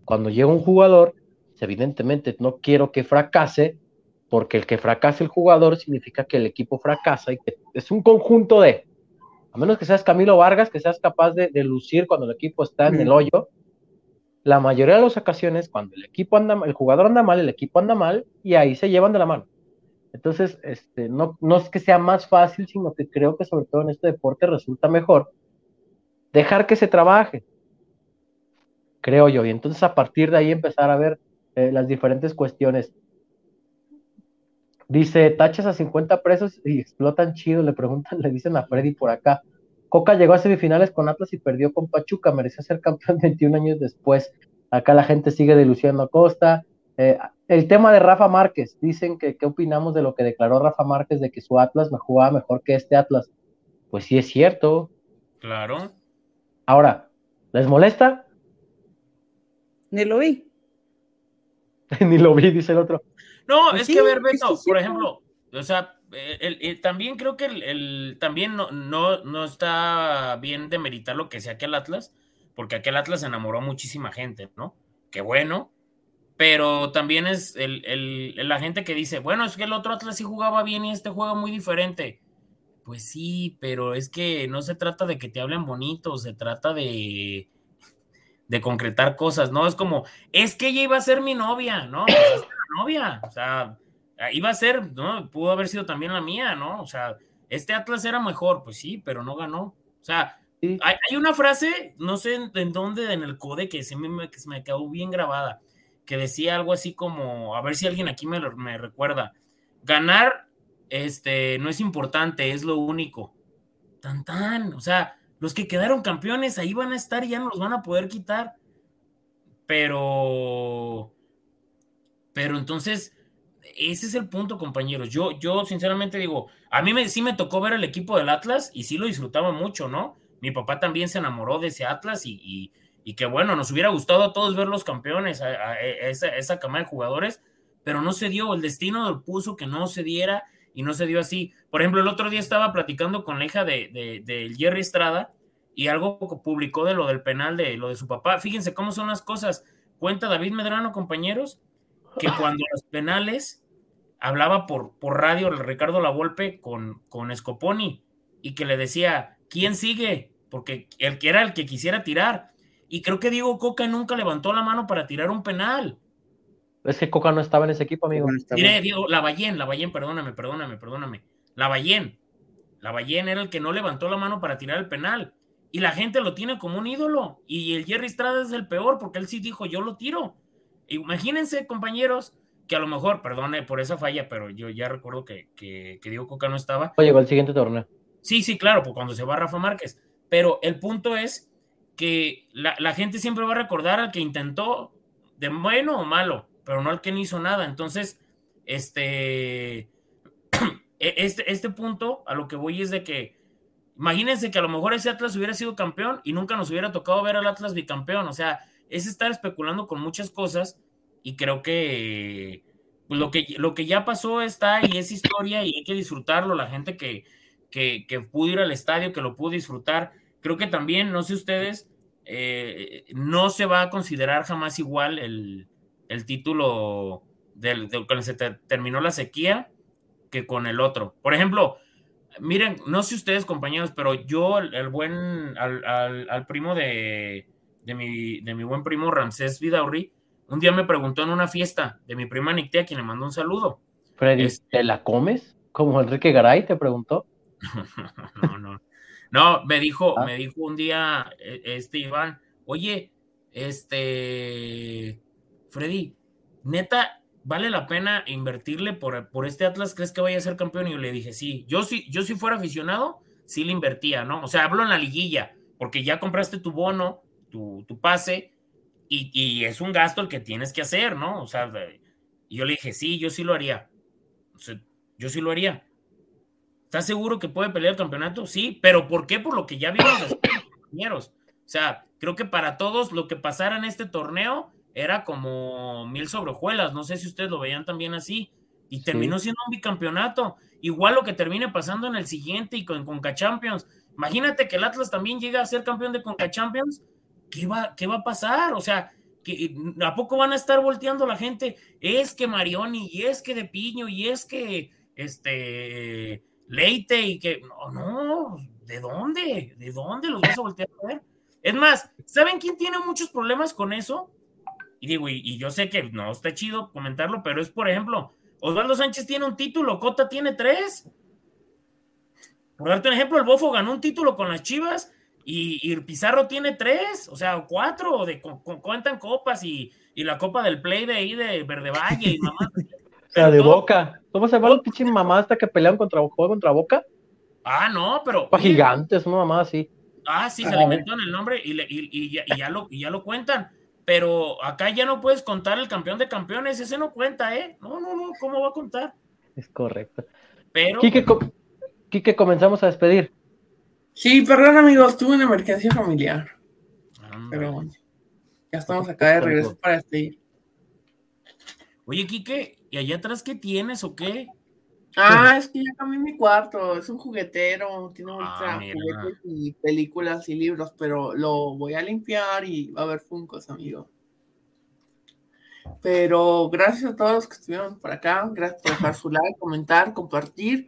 Cuando llega un jugador, pues, evidentemente no quiero que fracase, porque el que fracase el jugador significa que el equipo fracasa y que es un conjunto de, a menos que seas Camilo Vargas, que seas capaz de, lucir cuando el equipo está en el hoyo, la mayoría de las ocasiones cuando el equipo anda, el jugador anda mal, el equipo anda mal y ahí se llevan de la mano. Entonces, este, no, no es que sea más fácil, sino que creo que sobre todo en este deporte resulta mejor dejar que se trabaje, creo yo, y entonces a partir de ahí empezar a ver eh, las diferentes cuestiones. Dice, tachas a 50 presos y explotan chido, le preguntan, le dicen a Freddy por acá. Coca llegó a semifinales con Atlas y perdió con Pachuca, merecía ser campeón 21 años después. Acá la gente sigue deluciendo a Costa. Eh, el tema de Rafa Márquez, dicen que qué opinamos de lo que declaró Rafa Márquez de que su Atlas me jugaba mejor que este Atlas. Pues sí es cierto. Claro. Ahora, ¿les molesta? Ni lo vi. Ni lo vi, dice el otro. No, pues es que a ver, Beto, por ejemplo, o sea, también creo que el, también no, no, no, está bien demeritar lo que sea aquel Atlas, porque aquel Atlas enamoró a muchísima gente, ¿no? Qué bueno, pero también es el, la gente que dice, bueno, es que el otro Atlas sí jugaba bien y este juega muy diferente. Pues sí, pero es que no se trata de que te hablen bonito, se trata de, de concretar cosas, ¿no? Es como, es que ella iba a ser mi novia, ¿no? Pues novia, o sea, iba a ser, ¿no? Pudo haber sido también la mía, ¿no? O sea, este Atlas era mejor, pues sí, pero no ganó. O sea, hay, una frase, no sé en, dónde, en el code, que se me, que se me quedó bien grabada, que decía algo así como, a ver si alguien aquí me, me recuerda, ganar este, no es importante, es lo único. Tan tan, o sea, los que quedaron campeones ahí van a estar y ya no los van a poder quitar. Pero pero entonces, ese es el punto, compañeros. Yo, yo sinceramente digo, a mí me, sí me tocó ver el equipo del Atlas y sí lo disfrutaba mucho, ¿no? Mi papá también se enamoró de ese Atlas y, y, que bueno, nos hubiera gustado a todos ver los campeones, a, esa, esa cama de jugadores, pero no se dio, el destino puso que no se diera y no se dio así. Por ejemplo, el otro día estaba platicando con la hija de, de, de Jerry Estrada y algo publicó de lo del penal de lo de su papá. Fíjense cómo son las cosas. Cuenta David Medrano, compañeros, que cuando los penales hablaba por, por radio el Ricardo Lavolpe con, con Scoponi y que le decía, ¿quién sigue? Porque el que era el que quisiera tirar. Y creo que Diego Coca nunca levantó la mano para tirar un penal. Es que Coca no estaba en ese equipo, amigo. Mire, Diego, Lavallén, Lavallén, perdóname, perdóname, perdóname. Lavallén. Lavallén era el que no levantó la mano para tirar el penal. Y la gente lo tiene como un ídolo. Y el Jerry Estrada es el peor porque él sí dijo, yo lo tiro. Imagínense, compañeros, que a lo mejor, perdone por esa falla, pero yo ya recuerdo que, que, Diego Coca no estaba. O llegó al siguiente torneo. Sí, sí, claro, pues cuando se va Rafa Márquez. Pero el punto es que la, gente siempre va a recordar al que intentó, de bueno o malo, pero no al que no hizo nada. Entonces, este, e, este, este punto a lo que voy es de que, imagínense que a lo mejor ese Atlas hubiera sido campeón y nunca nos hubiera tocado ver al Atlas bicampeón. O sea, es estar especulando con muchas cosas y creo que pues, lo que, lo que ya pasó está y es historia y hay que disfrutarlo. La gente que, que, pudo ir al estadio, que lo pudo disfrutar, creo que también, no sé ustedes, eh, no se va a considerar jamás igual el, título del, cuando se terminó la sequía que con el otro. Por ejemplo, miren, no sé ustedes compañeros, pero yo el, buen, al primo de, de mi, de mi buen primo Ramsés Vidaurri, un día me preguntó en una fiesta de mi prima Nictea, quien le mandó un saludo. Freddy, ¿te la comes? Como Enrique Garay te preguntó. no, no. No, me dijo, ah. me dijo un día e, este Iván, oye, este Freddy, neta, ¿vale la pena invertirle por, por este Atlas? ¿Crees que vaya a ser campeón? Y yo le dije, sí, yo sí, yo si fuera aficionado, sí le invertía, ¿no? O sea, hablo en la liguilla, porque ya compraste tu bono, tu, tu pase, y, y, es un gasto el que tienes que hacer, ¿no? O sea, y yo le dije, sí, yo sí lo haría. O sea, yo sí lo haría. ¿Estás seguro que puede pelear el campeonato? Sí, pero ¿por qué? Por lo que ya vimos los compañeros. O sea, creo que para todos lo que pasara en este torneo era como mil sobrejuelas. No sé si ustedes lo veían también así. Y terminó siendo un bicampeonato. Igual lo que termine pasando en el siguiente y con Conca Champions. Imagínate que el Atlas también llega a ser campeón de Conca Champions. ¿Qué va, qué va a pasar? O sea, que ¿a poco van a estar volteando la gente? Es que Marioni, y es que De Piño, y es que este Leite y que, no, no, ¿de dónde? ¿De dónde los vas a voltear a ver? Es más, ¿saben quién tiene muchos problemas con eso? Y digo, y, yo sé que no está chido comentarlo, pero es, por ejemplo, Osvaldo Sánchez tiene un título, Cota tiene tres. Por darte un ejemplo, el Bofo ganó un título con las Chivas y, Pizarro tiene tres, o sea, cuatro, de, cuentan copas y, la copa del Play de ahí de Verde Valle y mamá. La de Boca. ¿Cómo se llama el pinche mamá hasta que pelean contra, contra Boca? Ah, no, pero. Para gigantes, una mamá así. Ah, sí, se le en el nombre y, y, ya, lo, ya lo cuentan. Pero acá ya no puedes contar el campeón de campeones, ese no cuenta, ¿eh? No, no, no, ¿cómo va a contar? Es correcto. Pero. Quique, comenzamos a despedir. Sí, perdón, amigos, tuve una emergencia familiar. Pero bueno, ya estamos acá de regreso para despedir. Oye, Quique, ¿y allá atrás qué tienes o qué? Ah, es que ya cambié mi cuarto, es un juguetero, tiene ah, juguetes y películas y libros, pero lo voy a limpiar y va a haber funcos, amigo. Pero gracias a todos los que estuvieron por acá, gracias por dejar su like, comentar, compartir.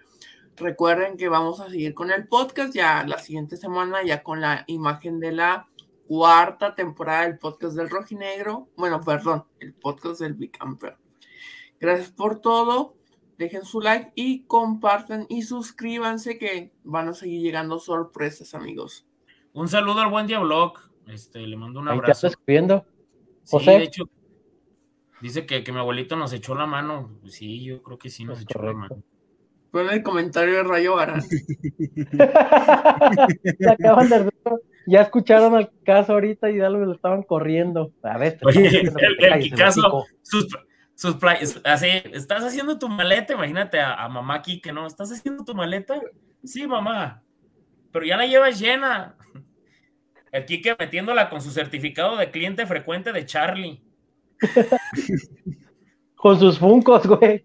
Recuerden que vamos a seguir con el podcast ya la siguiente semana, ya con la imagen de la cuarta temporada del podcast del Rojinegro. Bueno, perdón, el podcast del Bicampeón. Gracias por todo. Dejen su like y compartan y suscríbanse que van a seguir llegando sorpresas, amigos. Un saludo al buen Diablog. Este, le mando un abrazo. ¿Estás escribiendo? José. de hecho, dice que, mi abuelito nos echó la mano. Sí, yo creo que sí nos echó la mano. Pon el comentario de Rayo Barán. ya escucharon al caso ahorita y ya lo estaban corriendo. A ver, Oye, el, caso, sus, sus así, ¿estás haciendo tu maleta? Imagínate a, mamá aquí que no, ¿estás haciendo tu maleta? Sí, mamá, pero ya la llevas llena. El Kike metiéndola con su certificado de cliente frecuente de Charlie. con sus funcos, güey.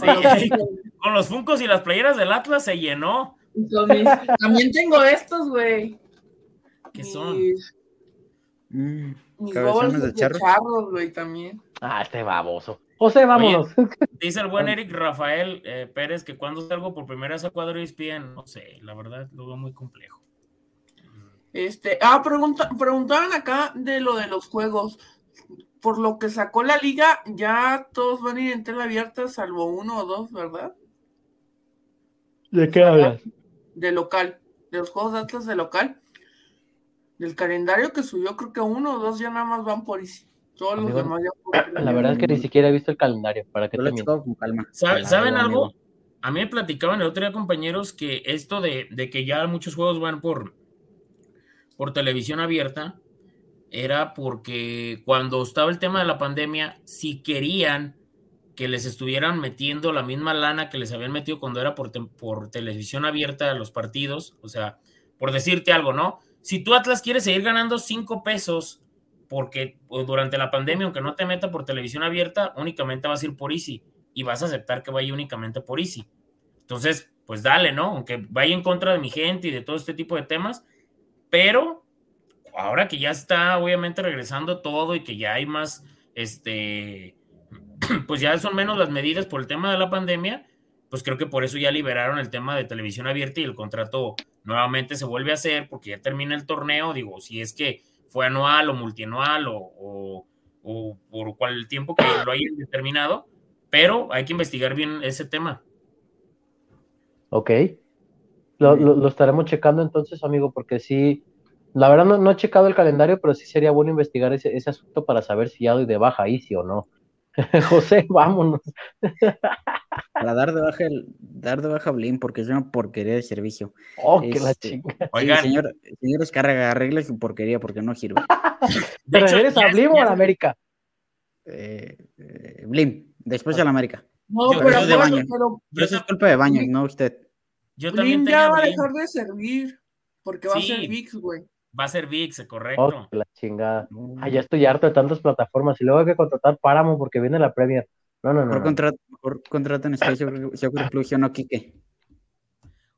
Sí, con los funcos y las playeras del Atlas se llenó. También tengo estos, güey. ¿Qué son? Mm, mis, de, charros, güey, también. Ah, este baboso. José, vámonos. dice el buen Eric Rafael eh, Pérez que cuando salgo por primera vez a cuadro ESPN, no sé, la verdad lo veo muy complejo. Este, ah, pregunta, preguntaban acá de lo de los juegos. Por lo que sacó la liga, ya todos van a ir en tela abierta, salvo uno o dos, ¿verdad? ¿De qué hablas? De local, de los juegos de Atlas de local. Del calendario que subió, creo que uno o dos ya nada más van por Easy. La verdad es que ni siquiera he visto el calendario, para que te con calma. ¿Saben algo? A mí me platicaban el otro día compañeros que esto de, que ya muchos juegos van por, por televisión abierta era porque cuando estaba el tema de la pandemia, si querían que les estuvieran metiendo la misma lana que les habían metido cuando era por, por televisión abierta los partidos, o sea, por decirte algo, ¿no? Si tú Atlas quieres seguir ganando cinco pesos porque pues, durante la pandemia, aunque no te meta por televisión abierta, únicamente vas a ir por Easy y vas a aceptar que vaya únicamente por Easy. Entonces, pues dale, ¿no? Aunque vaya en contra de mi gente y de todo este tipo de temas, pero ahora que ya está obviamente regresando todo y que ya hay más, este, pues ya son menos las medidas por el tema de la pandemia, pues creo que por eso ya liberaron el tema de televisión abierta y el contrato nuevamente se vuelve a hacer porque ya termina el torneo, digo, si es que fue anual o multianual o, por cual tiempo que lo hayan determinado, pero hay que investigar bien ese tema. Ok. Lo, estaremos checando entonces, amigo, porque sí, la verdad no, he checado el calendario, pero sí sería bueno investigar ese, ese asunto para saber si ya doy de baja ahí, sí o no. José, vámonos. Para dar de baja el, dar de baja Blim, porque es una porquería de servicio. Oh, que la este, chinga. Oigan. señor, señor descarga, arregle su porquería porque no giro. ¿Te refieres a Blim o a la América? Eh, eh, Blim, después a la América. No, pero, pero, de baño. pero, eso es culpa de baño, no usted. Yo también Blim ya va a dejar de servir, porque va a ser VIX, güey. Va a ser VIX, correcto. Oh, la chingada. Ay, ya estoy harto de tantas plataformas y luego hay que contratar Páramo porque viene la Premier. No, no, no. Por, contrato, por contrato en Soccer Plus, no Quique.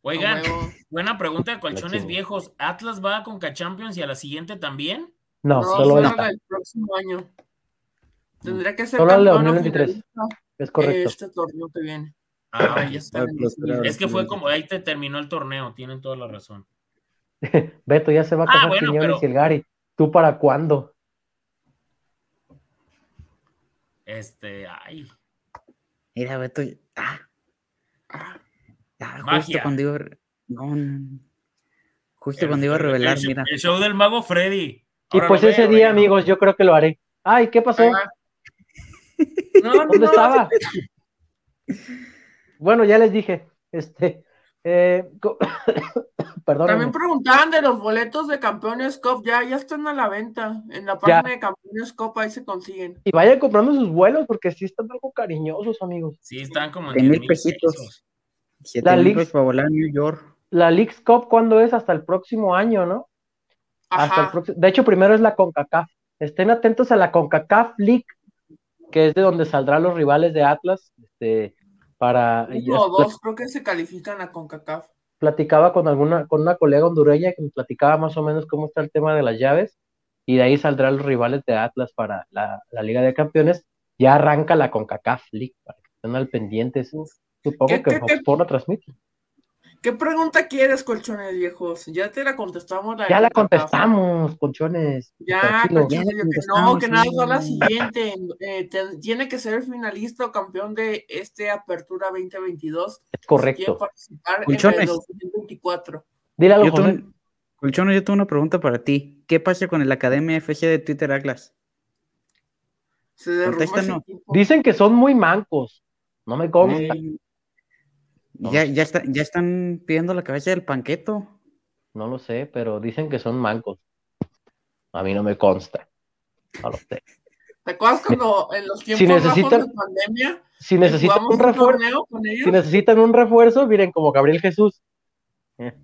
Oigan, buena pregunta de colchones viejos. ¿Atlas va con K-Champions y a la siguiente también? No, solo el próximo año. Tendría que ser solo el 2023. Es correcto. Este torneo te viene. Ah, ya está. Es que fue como ahí te terminó el torneo, tienen toda la razón. Beto, ya se va a ah, casar Quiñones y el Gary. ¿Tú para cuándo? Este, ay. Mira, Beto. Ah. ah justo cuando iba. justo cuando iba a revelar, mira. El show del mago Freddy. y pues ese día, amigos, yo creo que lo haré. Ay, ¿qué pasó? ¿Dónde estaba? bueno, ya les dije. Este, eh. También preguntaban de los boletos de Campeones Cup, ya, ya están a la venta. En la página de Campeones Cup ahí se consiguen. Y vayan comprando sus vuelos porque sí están algo cariñosos, amigos. Sí, están como en mil pesitos. La League para volar New York. La Leagues Cup, ¿cuándo es? Hasta el próximo año, ¿no? Hasta el próximo... De hecho, primero es la CONCACAF. Estén atentos a la CONCACAF League, que es de donde saldrán los rivales de Atlas. Este, para... Uno o dos creo que se califican a CONCACAF. Platicaba con alguna, con una colega hondureña que me platicaba más o menos cómo está el tema de las llaves, y de ahí saldrán los rivales de Atlas para la, Liga de Campeones. Ya arranca la CONCACAF League, para que estén al pendiente. Supongo que Fox la transmite. ¿Qué pregunta quieres, colchones viejos? Ya te la contestamos. ya la contestamos, colchones. Ya, colchones, no, que nada, es la siguiente. Eh, tiene que ser finalista o campeón de este Apertura 2022. Es correcto. participar colchones. en el 2024. Dile algo, yo Colchones, yo tengo una pregunta para ti. ¿Qué pasa con el Academia FC de Twitter Atlas? Se no. Dicen que son muy mancos. No me consta. Ya, ya, ya están pidiendo la cabeza del panqueto. No lo sé, pero dicen que son mancos. A mí no me consta. No lo sé. ¿Te acuerdas cuando en los tiempos si necesitan, de pandemia si necesitan un refuerzo, si necesitan un refuerzo, miren como Gabriel Jesús. Eh.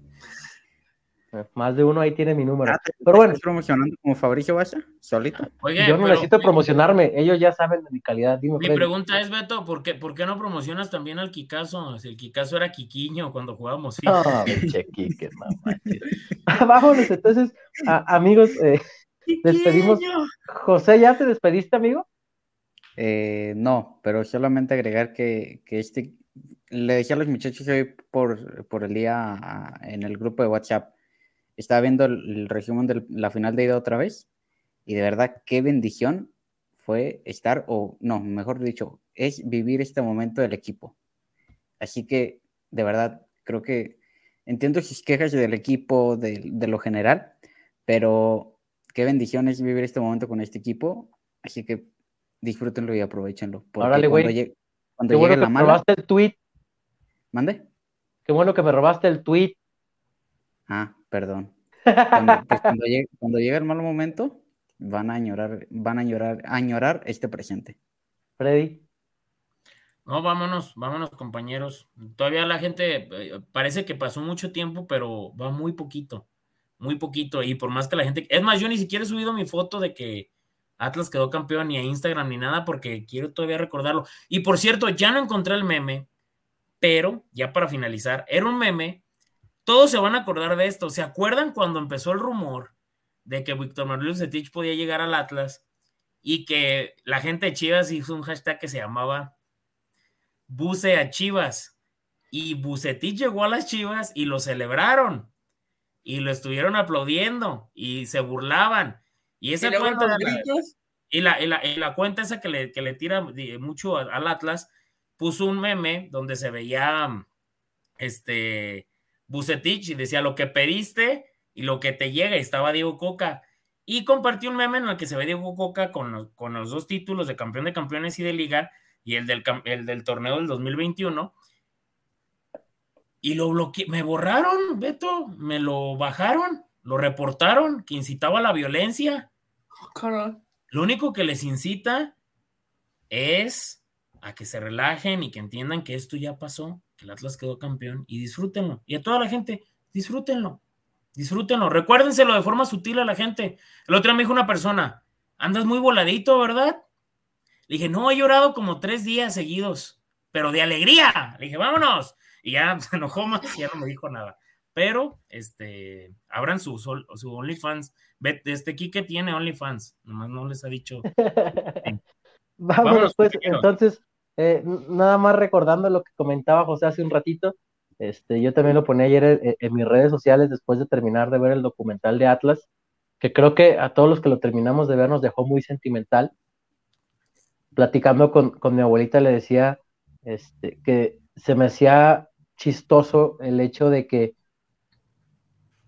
Más de uno ahí tiene mi número. Ah, pero bueno. promocionando como Fabricio Baza? ¿Solito? yo no necesito promocionarme. Ellos ya saben de mi calidad. mi pregunta es, Beto, ¿por qué, ¿por qué no promocionas también al Kikazo? Si el Kikazo era Kiquiño cuando jugábamos Ah, Quique, Vámonos, entonces, amigos, eh, despedimos. José, ¿ya te despediste, amigo? Eh, no, pero solamente agregar que, que este le decía a los muchachos hoy por, por el día en el grupo de WhatsApp estaba viendo el, resumen de la final de ida otra vez y de verdad qué bendición fue estar, o no, mejor dicho, es vivir este momento del equipo. Así que de verdad creo que entiendo sus quejas del equipo, de, lo general, pero qué bendición es vivir este momento con este equipo. Así que disfrútenlo y aprovechenlo. Porque cuando, llegue, llegue la mala. robaste el tweet. ¿Mande? Qué bueno que me robaste el tweet. Ah, perdón. Cuando, pues, cuando, llegue, el mal momento, van a añorar, van a añorar, añorar este presente. Freddy. No, vámonos, vámonos, compañeros. Todavía la gente eh, parece que pasó mucho tiempo, pero va muy poquito, muy poquito. Y por más que la gente. Es más, yo ni siquiera he subido mi foto de que Atlas quedó campeón ni a Instagram ni nada, porque quiero todavía recordarlo. Y por cierto, ya no encontré el meme, pero ya para finalizar, era un meme todos se van a acordar de esto. ¿Se acuerdan cuando empezó el rumor de que Víctor Manuel Bucetich podía llegar al Atlas y que la gente de Chivas hizo un hashtag que se llamaba Buce a Chivas? Y Bucetich llegó a las Chivas y lo celebraron y lo estuvieron aplaudiendo y se burlaban. Y esa cuenta, y la, la, cuenta esa que le, que le tira mucho al Atlas, puso un meme donde se veía este Bucetich y decía lo que pediste y lo que te llega, y estaba Diego Coca. Y compartió un meme en el que se ve Diego Coca con los, con los dos títulos de campeón de campeones y de liga y el del, el del torneo del 2021. Y lo bloqueé, me borraron, Beto, me lo bajaron, lo reportaron, que incitaba a la violencia. Lo único que les incita es a que se relajen y que entiendan que esto ya pasó, el Atlas quedó campeón y disfrútenlo. Y a toda la gente, disfrútenlo, disfrútenlo. Recuérdenselo de forma sutil a la gente. El otro día me dijo una persona, andas muy voladito, ¿verdad? Le dije, no, he llorado como tres días seguidos, pero de alegría. Le dije, vámonos. Y ya se enojó más y ya no me dijo nada. Pero, este, abran su, su OnlyFans. Este Kike tiene OnlyFans, nomás no les ha dicho. Vámonos, pues, entonces, eh, nada más recordando lo que comentaba José hace un ratito, este, yo también lo ponía ayer en, en, mis redes sociales después de terminar de ver el documental de Atlas, que creo que a todos los que lo terminamos de ver nos dejó muy sentimental. Platicando con, con mi abuelita le decía este, que se me hacía chistoso el hecho de que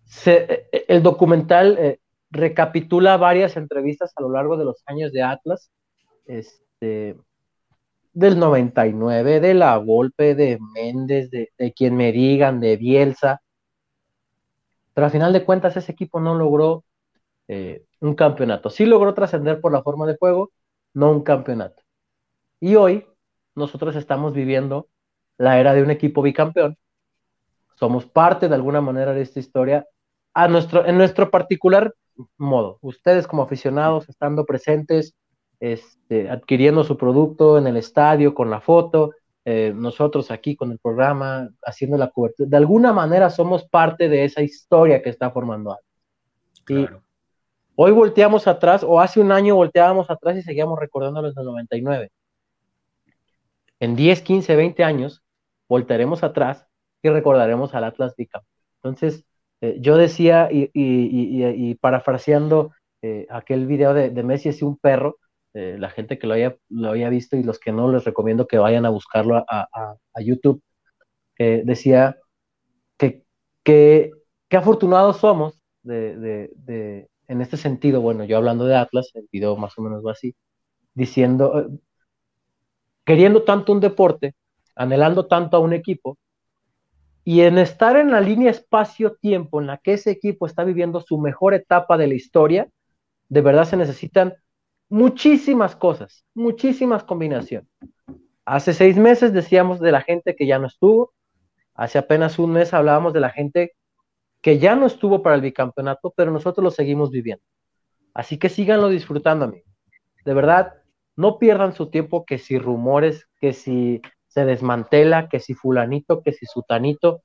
se, el documental eh, recapitula varias entrevistas a lo largo de los años de Atlas este, del 99, de la golpe de Méndez, de, quien me digan, de Bielsa. Pero al final de cuentas ese equipo no logró eh, un campeonato. Sí logró trascender por la forma de juego, no un campeonato. Y hoy nosotros estamos viviendo la era de un equipo bicampeón. Somos parte de alguna manera de esta historia a nuestro, en nuestro particular modo. Ustedes como aficionados estando presentes, este, adquiriendo su producto en el estadio con la foto, eh, nosotros aquí con el programa, haciendo la cobertura, de alguna manera somos parte de esa historia que está formando algo. hoy volteamos atrás, o hace un año volteábamos atrás y seguíamos recordando los del 99. En 10, 15, 20 años, voltaremos atrás y recordaremos al Atlas Bicampeón. Entonces, eh, yo decía, y, parafraseando eh, aquel video de, Messi es un perro, eh, la gente que lo haya, lo visto y los que no, les recomiendo que vayan a buscarlo a, YouTube, decía que, que, afortunados somos de, en este sentido, bueno, yo hablando de Atlas, el video más o menos va así, diciendo, queriendo tanto un deporte, anhelando tanto a un equipo, y en estar en la línea espacio-tiempo en la que ese equipo está viviendo su mejor etapa de la historia, de verdad se necesitan muchísimas cosas, muchísimas combinaciones. Hace seis meses decíamos de la gente que ya no estuvo, hace apenas un mes hablábamos de la gente que ya no estuvo para el bicampeonato, pero nosotros lo seguimos viviendo. Así que síganlo disfrutando, amigos. De verdad, no pierdan su tiempo que si rumores, que si se desmantela, que si fulanito, que si sutanito,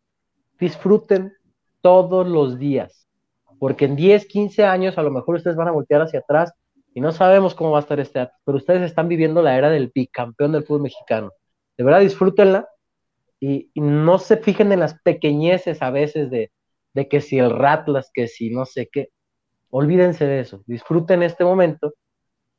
disfruten todos los días, porque en 10, 15 años a lo mejor ustedes van a voltear hacia atrás y no sabemos cómo va a estar este año, pero ustedes están viviendo la era del bicampeón del fútbol mexicano. De verdad, disfrútenla y, no se fijen en las pequeñeces a veces de, de que si el Ratlas, que si no sé qué. Olvídense de eso, disfruten este momento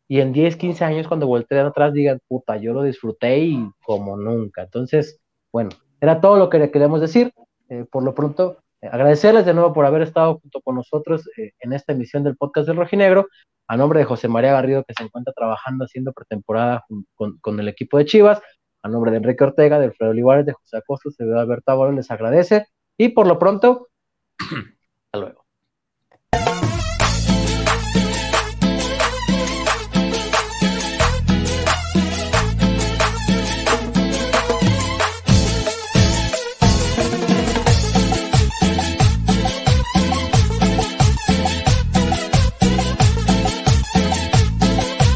y en 10, 15 años cuando volteen atrás digan, puta, yo lo disfruté y como nunca. Entonces, bueno, era todo lo que le queríamos decir. Eh, por lo pronto, agradecerles de nuevo por haber estado junto con nosotros eh, en esta emisión del podcast del Rojinegro. A nombre de José María Garrido, que se encuentra trabajando haciendo pretemporada con, con el equipo de Chivas. A nombre de Enrique Ortega, de Alfredo Olivares, de José Acosta, de Alberto Álvaro, les agradece. Y por lo pronto, hasta luego.